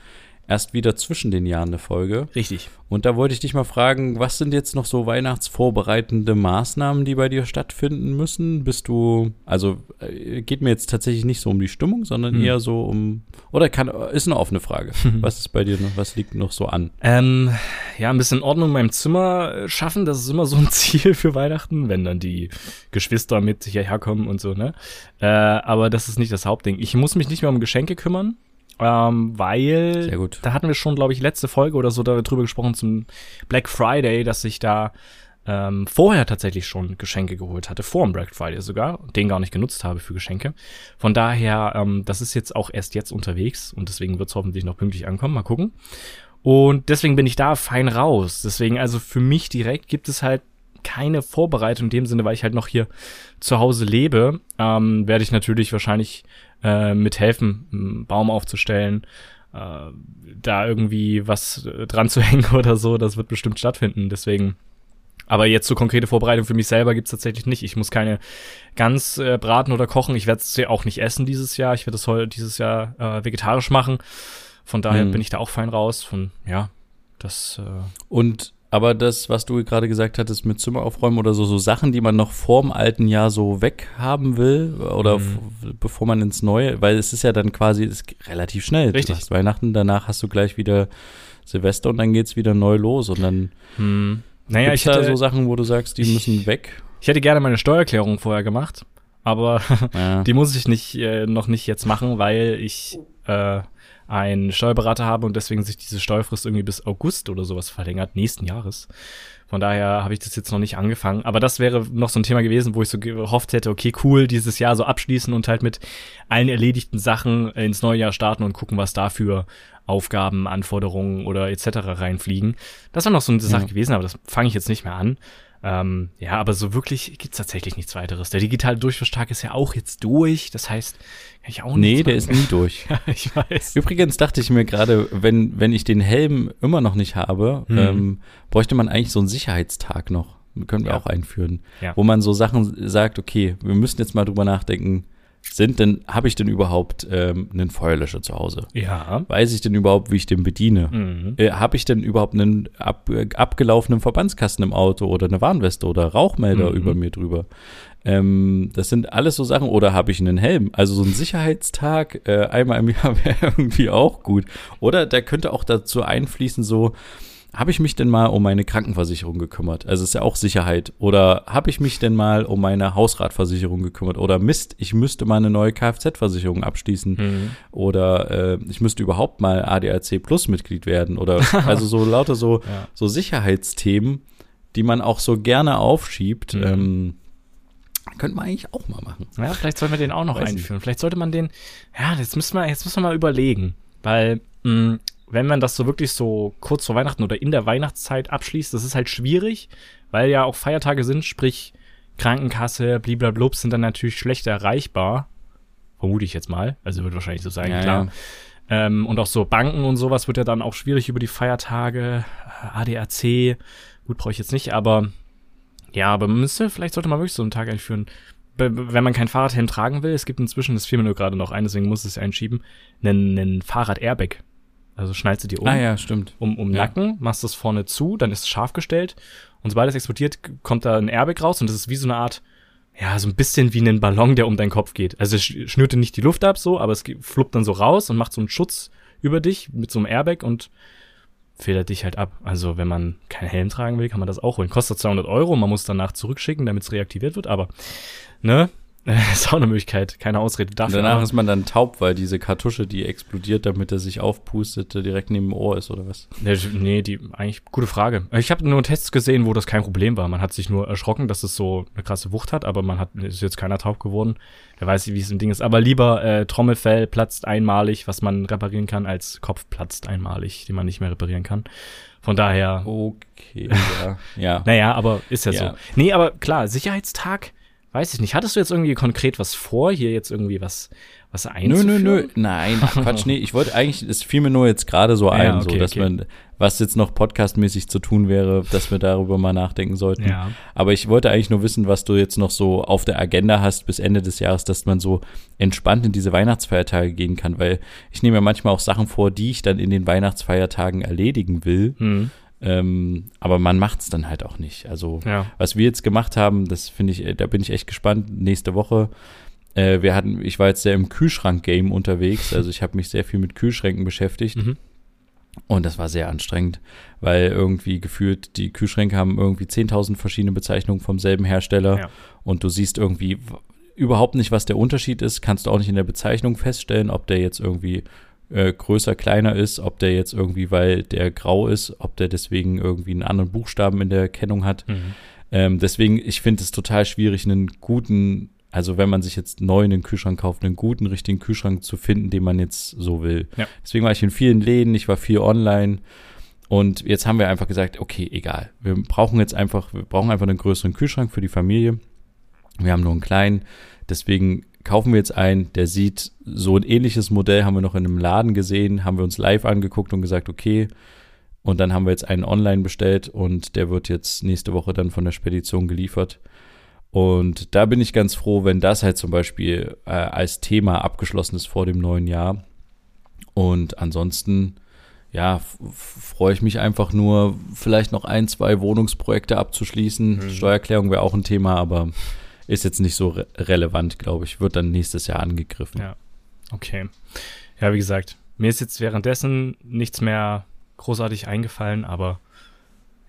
erst wieder zwischen den Jahren eine Folge. Richtig. Und da wollte ich dich mal fragen, was sind jetzt noch so weihnachtsvorbereitende Maßnahmen, die bei dir stattfinden müssen? Bist du, also äh, geht mir jetzt tatsächlich nicht so um die Stimmung, sondern hm. eher so um, oder kann, ist eine offene Frage. [LAUGHS] was ist bei dir noch, was liegt noch so an? Ähm, ja, ein bisschen Ordnung in meinem Zimmer schaffen, das ist immer so ein [LAUGHS] Ziel für Weihnachten, wenn dann die Geschwister mit hierher kommen und so, ne? Äh, aber das ist nicht das Hauptding. Ich muss mich nicht mehr um Geschenke kümmern ähm, weil da hatten wir schon, glaube ich, letzte Folge oder so darüber gesprochen zum Black Friday, dass ich da ähm, vorher tatsächlich schon Geschenke geholt hatte, vor dem Black Friday sogar, den gar nicht genutzt habe für Geschenke. Von daher, ähm, das ist jetzt auch erst jetzt unterwegs und deswegen wird es hoffentlich noch pünktlich ankommen. Mal gucken. Und deswegen bin ich da fein raus. Deswegen, also für mich direkt gibt es halt keine Vorbereitung in dem Sinne, weil ich halt noch hier zu Hause lebe, ähm, werde ich natürlich wahrscheinlich äh, mithelfen, einen Baum aufzustellen, äh, da irgendwie was äh, dran zu [LAUGHS] hängen oder so. Das wird bestimmt stattfinden. Deswegen. Aber jetzt so konkrete Vorbereitung für mich selber gibt's tatsächlich nicht. Ich muss keine Gans äh, braten oder kochen. Ich werde es ja auch nicht essen dieses Jahr. Ich werde es heute dieses Jahr äh, vegetarisch machen. Von daher mhm. bin ich da auch fein raus. Von ja, das. Äh Und aber das, was du gerade gesagt hattest mit Zimmer aufräumen oder so, so Sachen, die man noch vorm alten Jahr so weghaben will oder mhm. bevor man ins Neue, weil es ist ja dann quasi ist relativ schnell. Richtig. Du hast Weihnachten, danach hast du gleich wieder Silvester und dann geht's wieder neu los und dann mhm. naja, ich hätte, da so Sachen, wo du sagst, die müssen weg. Ich hätte gerne meine Steuererklärung vorher gemacht, aber ja. [LAUGHS] die muss ich nicht äh, noch nicht jetzt machen, weil ich äh, einen Steuerberater habe und deswegen sich diese Steuerfrist irgendwie bis August oder sowas verlängert, nächsten Jahres. Von daher habe ich das jetzt noch nicht angefangen. Aber das wäre noch so ein Thema gewesen, wo ich so gehofft hätte, okay, cool, dieses Jahr so abschließen und halt mit allen erledigten Sachen ins neue Jahr starten und gucken, was dafür Aufgaben, Anforderungen oder etc. reinfliegen. Das war noch so eine Sache ja. gewesen, aber das fange ich jetzt nicht mehr an. Ähm, ja, aber so wirklich gibt's tatsächlich nichts weiteres. Der digitale Durchflusstag ist ja auch jetzt durch. Das heißt, kann ich auch nicht. Nee, der ist nie durch. [LAUGHS] ja, ich weiß. Übrigens dachte ich mir gerade, wenn, wenn ich den Helm immer noch nicht habe, hm. ähm, bräuchte man eigentlich so einen Sicherheitstag noch. Können wir ja. auch einführen. Ja. Wo man so Sachen sagt, okay, wir müssen jetzt mal drüber nachdenken, sind denn, habe ich denn überhaupt ähm, einen Feuerlöscher zu Hause? Ja. Weiß ich denn überhaupt, wie ich den bediene? Mhm. Äh, habe ich denn überhaupt einen ab, äh, abgelaufenen Verbandskasten im Auto oder eine Warnweste oder Rauchmelder Mhm. über mir drüber? Ähm, das sind alles so Sachen. Oder habe ich einen Helm? Also so ein Sicherheitstag äh, einmal im Jahr [LAUGHS] wäre irgendwie auch gut. Oder der könnte auch dazu einfließen, so, habe ich mich denn mal um meine Krankenversicherung gekümmert? Also ist ja auch Sicherheit. Oder habe ich mich denn mal um meine Hausratversicherung gekümmert? Oder Mist, ich müsste mal eine neue Kfz-Versicherung abschließen. Mhm. Oder äh, ich müsste überhaupt mal ADAC Plus Mitglied werden. Oder also so [LAUGHS] lauter so, Ja. so Sicherheitsthemen, die man auch so gerne aufschiebt. Mhm. Ähm, könnte man eigentlich auch mal machen. Ja, vielleicht sollten wir den auch noch Weiß nicht. einführen. Vielleicht sollte man den, ja, jetzt müssen wir, jetzt müssen wir mal überlegen. Weil, mh, wenn man das so wirklich so kurz vor Weihnachten oder in der Weihnachtszeit abschließt, das ist halt schwierig, weil ja auch Feiertage sind, sprich Krankenkasse, bliblablub sind dann natürlich schlecht erreichbar. Vermute ich jetzt mal. Also wird wahrscheinlich so sein, Ja, klar. ja. Ähm, und auch so Banken und sowas wird ja dann auch schwierig über die Feiertage. ADAC, gut, brauche ich jetzt nicht, aber ja, aber man müsste, vielleicht sollte man wirklich so einen Tag einführen. Wenn man kein Fahrradhelm tragen will, es gibt inzwischen, das fiel mir nur gerade noch ein, deswegen muss ich es einschieben, einen, einen Fahrrad-Airbag. Also schnallst du dir um, Ah ja, stimmt. um, um Ja. Nacken, machst das vorne zu, dann ist es scharf gestellt und sobald es explodiert, kommt da ein Airbag raus und das ist wie so eine Art, ja, so ein bisschen wie ein Ballon, der um deinen Kopf geht. Also es sch- schnürt dir nicht die Luft ab so, aber es fluppt dann so raus und macht so einen Schutz über dich mit so einem Airbag und federt dich halt ab. Also wenn man keinen Helm tragen will, kann man das auch holen. Kostet 200 Euro, man muss danach zurückschicken, damit es reaktiviert wird, aber ne, [LAUGHS] ist auch eine Möglichkeit, keine Ausrede Und dafür. danach aber- ist man dann taub, weil diese Kartusche, die explodiert, damit er sich aufpustet, direkt neben dem Ohr ist oder was? Nee, nee, die eigentlich gute Frage. Ich habe nur Tests gesehen, wo das kein Problem war. Man hat sich nur erschrocken, dass es so eine krasse Wucht hat, aber man hat ist jetzt keiner taub geworden. Wer weiß, wie es im Ding ist. Aber lieber äh, Trommelfell platzt einmalig, was man reparieren kann, als Kopf platzt einmalig, den man nicht mehr reparieren kann. Von daher, Okay, ja. ja. [LAUGHS] naja, aber ist ja, Ja. so. Nee, aber klar, Sicherheitstag, weiß ich nicht. Hattest du jetzt irgendwie konkret was vor, hier jetzt irgendwie was, was Nö, einzuführen? nö, nö. Nein, [LAUGHS] ach Quatsch, nee. Ich wollte eigentlich, es fiel mir nur jetzt gerade so ein, okay, so, dass okay. man, was jetzt noch podcastmäßig zu tun wäre, dass wir darüber mal nachdenken sollten. Ja. Aber ich wollte eigentlich nur wissen, was du jetzt noch so auf der Agenda hast bis Ende des Jahres, dass man so entspannt in diese Weihnachtsfeiertage gehen kann, weil ich nehme mir manchmal auch Sachen vor, die ich dann in den Weihnachtsfeiertagen erledigen will. Hm, Ähm, aber man macht's dann halt auch nicht. Also ja. was wir jetzt gemacht haben, das finde ich, äh, da bin ich echt gespannt. Nächste Woche, äh, wir hatten, ich war jetzt sehr im Kühlschrank-Game unterwegs, [LAUGHS] also ich habe mich sehr viel mit Kühlschränken beschäftigt Mhm. und das war sehr anstrengend, weil irgendwie gefühlt die Kühlschränke haben irgendwie 10.000 verschiedene Bezeichnungen vom selben Hersteller Ja. und du siehst irgendwie überhaupt nicht, was der Unterschied ist, kannst du auch nicht in der Bezeichnung feststellen, ob der jetzt irgendwie äh, größer, kleiner ist, ob der jetzt irgendwie, weil der grau ist, ob der deswegen irgendwie einen anderen Buchstaben in der Kennung hat. Mhm. Ähm, deswegen, ich finde es total schwierig, einen guten, also wenn man sich jetzt neu einen Kühlschrank kauft, einen guten, richtigen Kühlschrank zu finden, den man jetzt so will. Ja. Deswegen war ich in vielen Läden, ich war viel online und jetzt haben wir einfach gesagt, okay, egal. Wir brauchen jetzt einfach, wir brauchen einfach einen größeren Kühlschrank für die Familie. Wir haben nur einen kleinen, deswegen kaufen wir jetzt einen, der sieht, so ein ähnliches Modell haben wir noch in einem Laden gesehen, haben wir uns live angeguckt und gesagt, okay, und dann haben wir jetzt einen online bestellt und der wird jetzt nächste Woche dann von der Spedition geliefert. Und da bin ich ganz froh, wenn das halt zum Beispiel äh, als Thema abgeschlossen ist vor dem neuen Jahr. Und ansonsten, ja, freue ich mich einfach nur, vielleicht noch ein, zwei Wohnungsprojekte abzuschließen. Mhm. Steuererklärung wäre auch ein Thema, aber ist jetzt nicht so re relevant, glaube ich. Wird dann nächstes Jahr angegriffen. Ja. Okay. Ja, wie gesagt, mir ist jetzt währenddessen nichts mehr großartig eingefallen, aber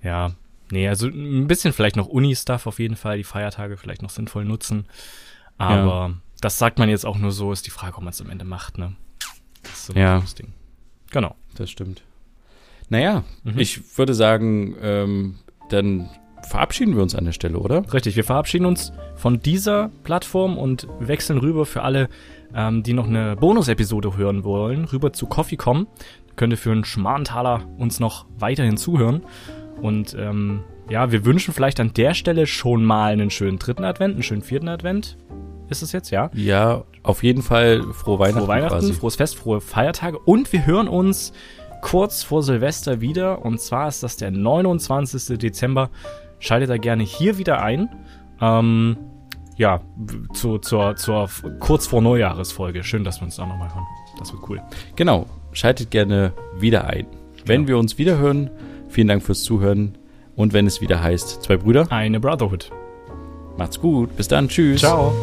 ja, nee, also ein bisschen vielleicht noch Uni-Stuff auf jeden Fall, die Feiertage vielleicht noch sinnvoll nutzen. Aber das sagt man jetzt auch nur so, ist die Frage, ob man es am Ende macht, ne? Das ist so Ja. das Ding. Genau. Das stimmt. Naja, Mhm. ich würde sagen, ähm, dann verabschieden wir uns an der Stelle, oder? Richtig, wir verabschieden uns von dieser Plattform und wechseln rüber für alle, ähm, die noch eine Bonus-Episode hören wollen, rüber zu Coffee.com. Könnt ihr für einen Schmarrentaler uns noch weiterhin zuhören. Und ähm, ja, wir wünschen vielleicht an der Stelle schon mal einen schönen dritten Advent, einen schönen vierten Advent. Ist es jetzt, ja? Ja, auf jeden Fall frohe Weihnachten, Frohe Weihnachten, quasi. frohes Fest, frohe Feiertage. Und wir hören uns kurz vor Silvester wieder. Und zwar ist das der 29. Dezember. Schaltet da gerne hier wieder ein. Ähm, ja, zu, zur, zur kurz vor Neujahresfolge. Schön, dass wir uns da nochmal hören. Das wird cool. Genau. Schaltet gerne wieder ein. Wenn Genau. wir uns wieder hören, vielen Dank fürs Zuhören. Und wenn es wieder heißt, zwei Brüder, Eine Brotherhood. macht's gut. Bis dann. Tschüss. Ciao.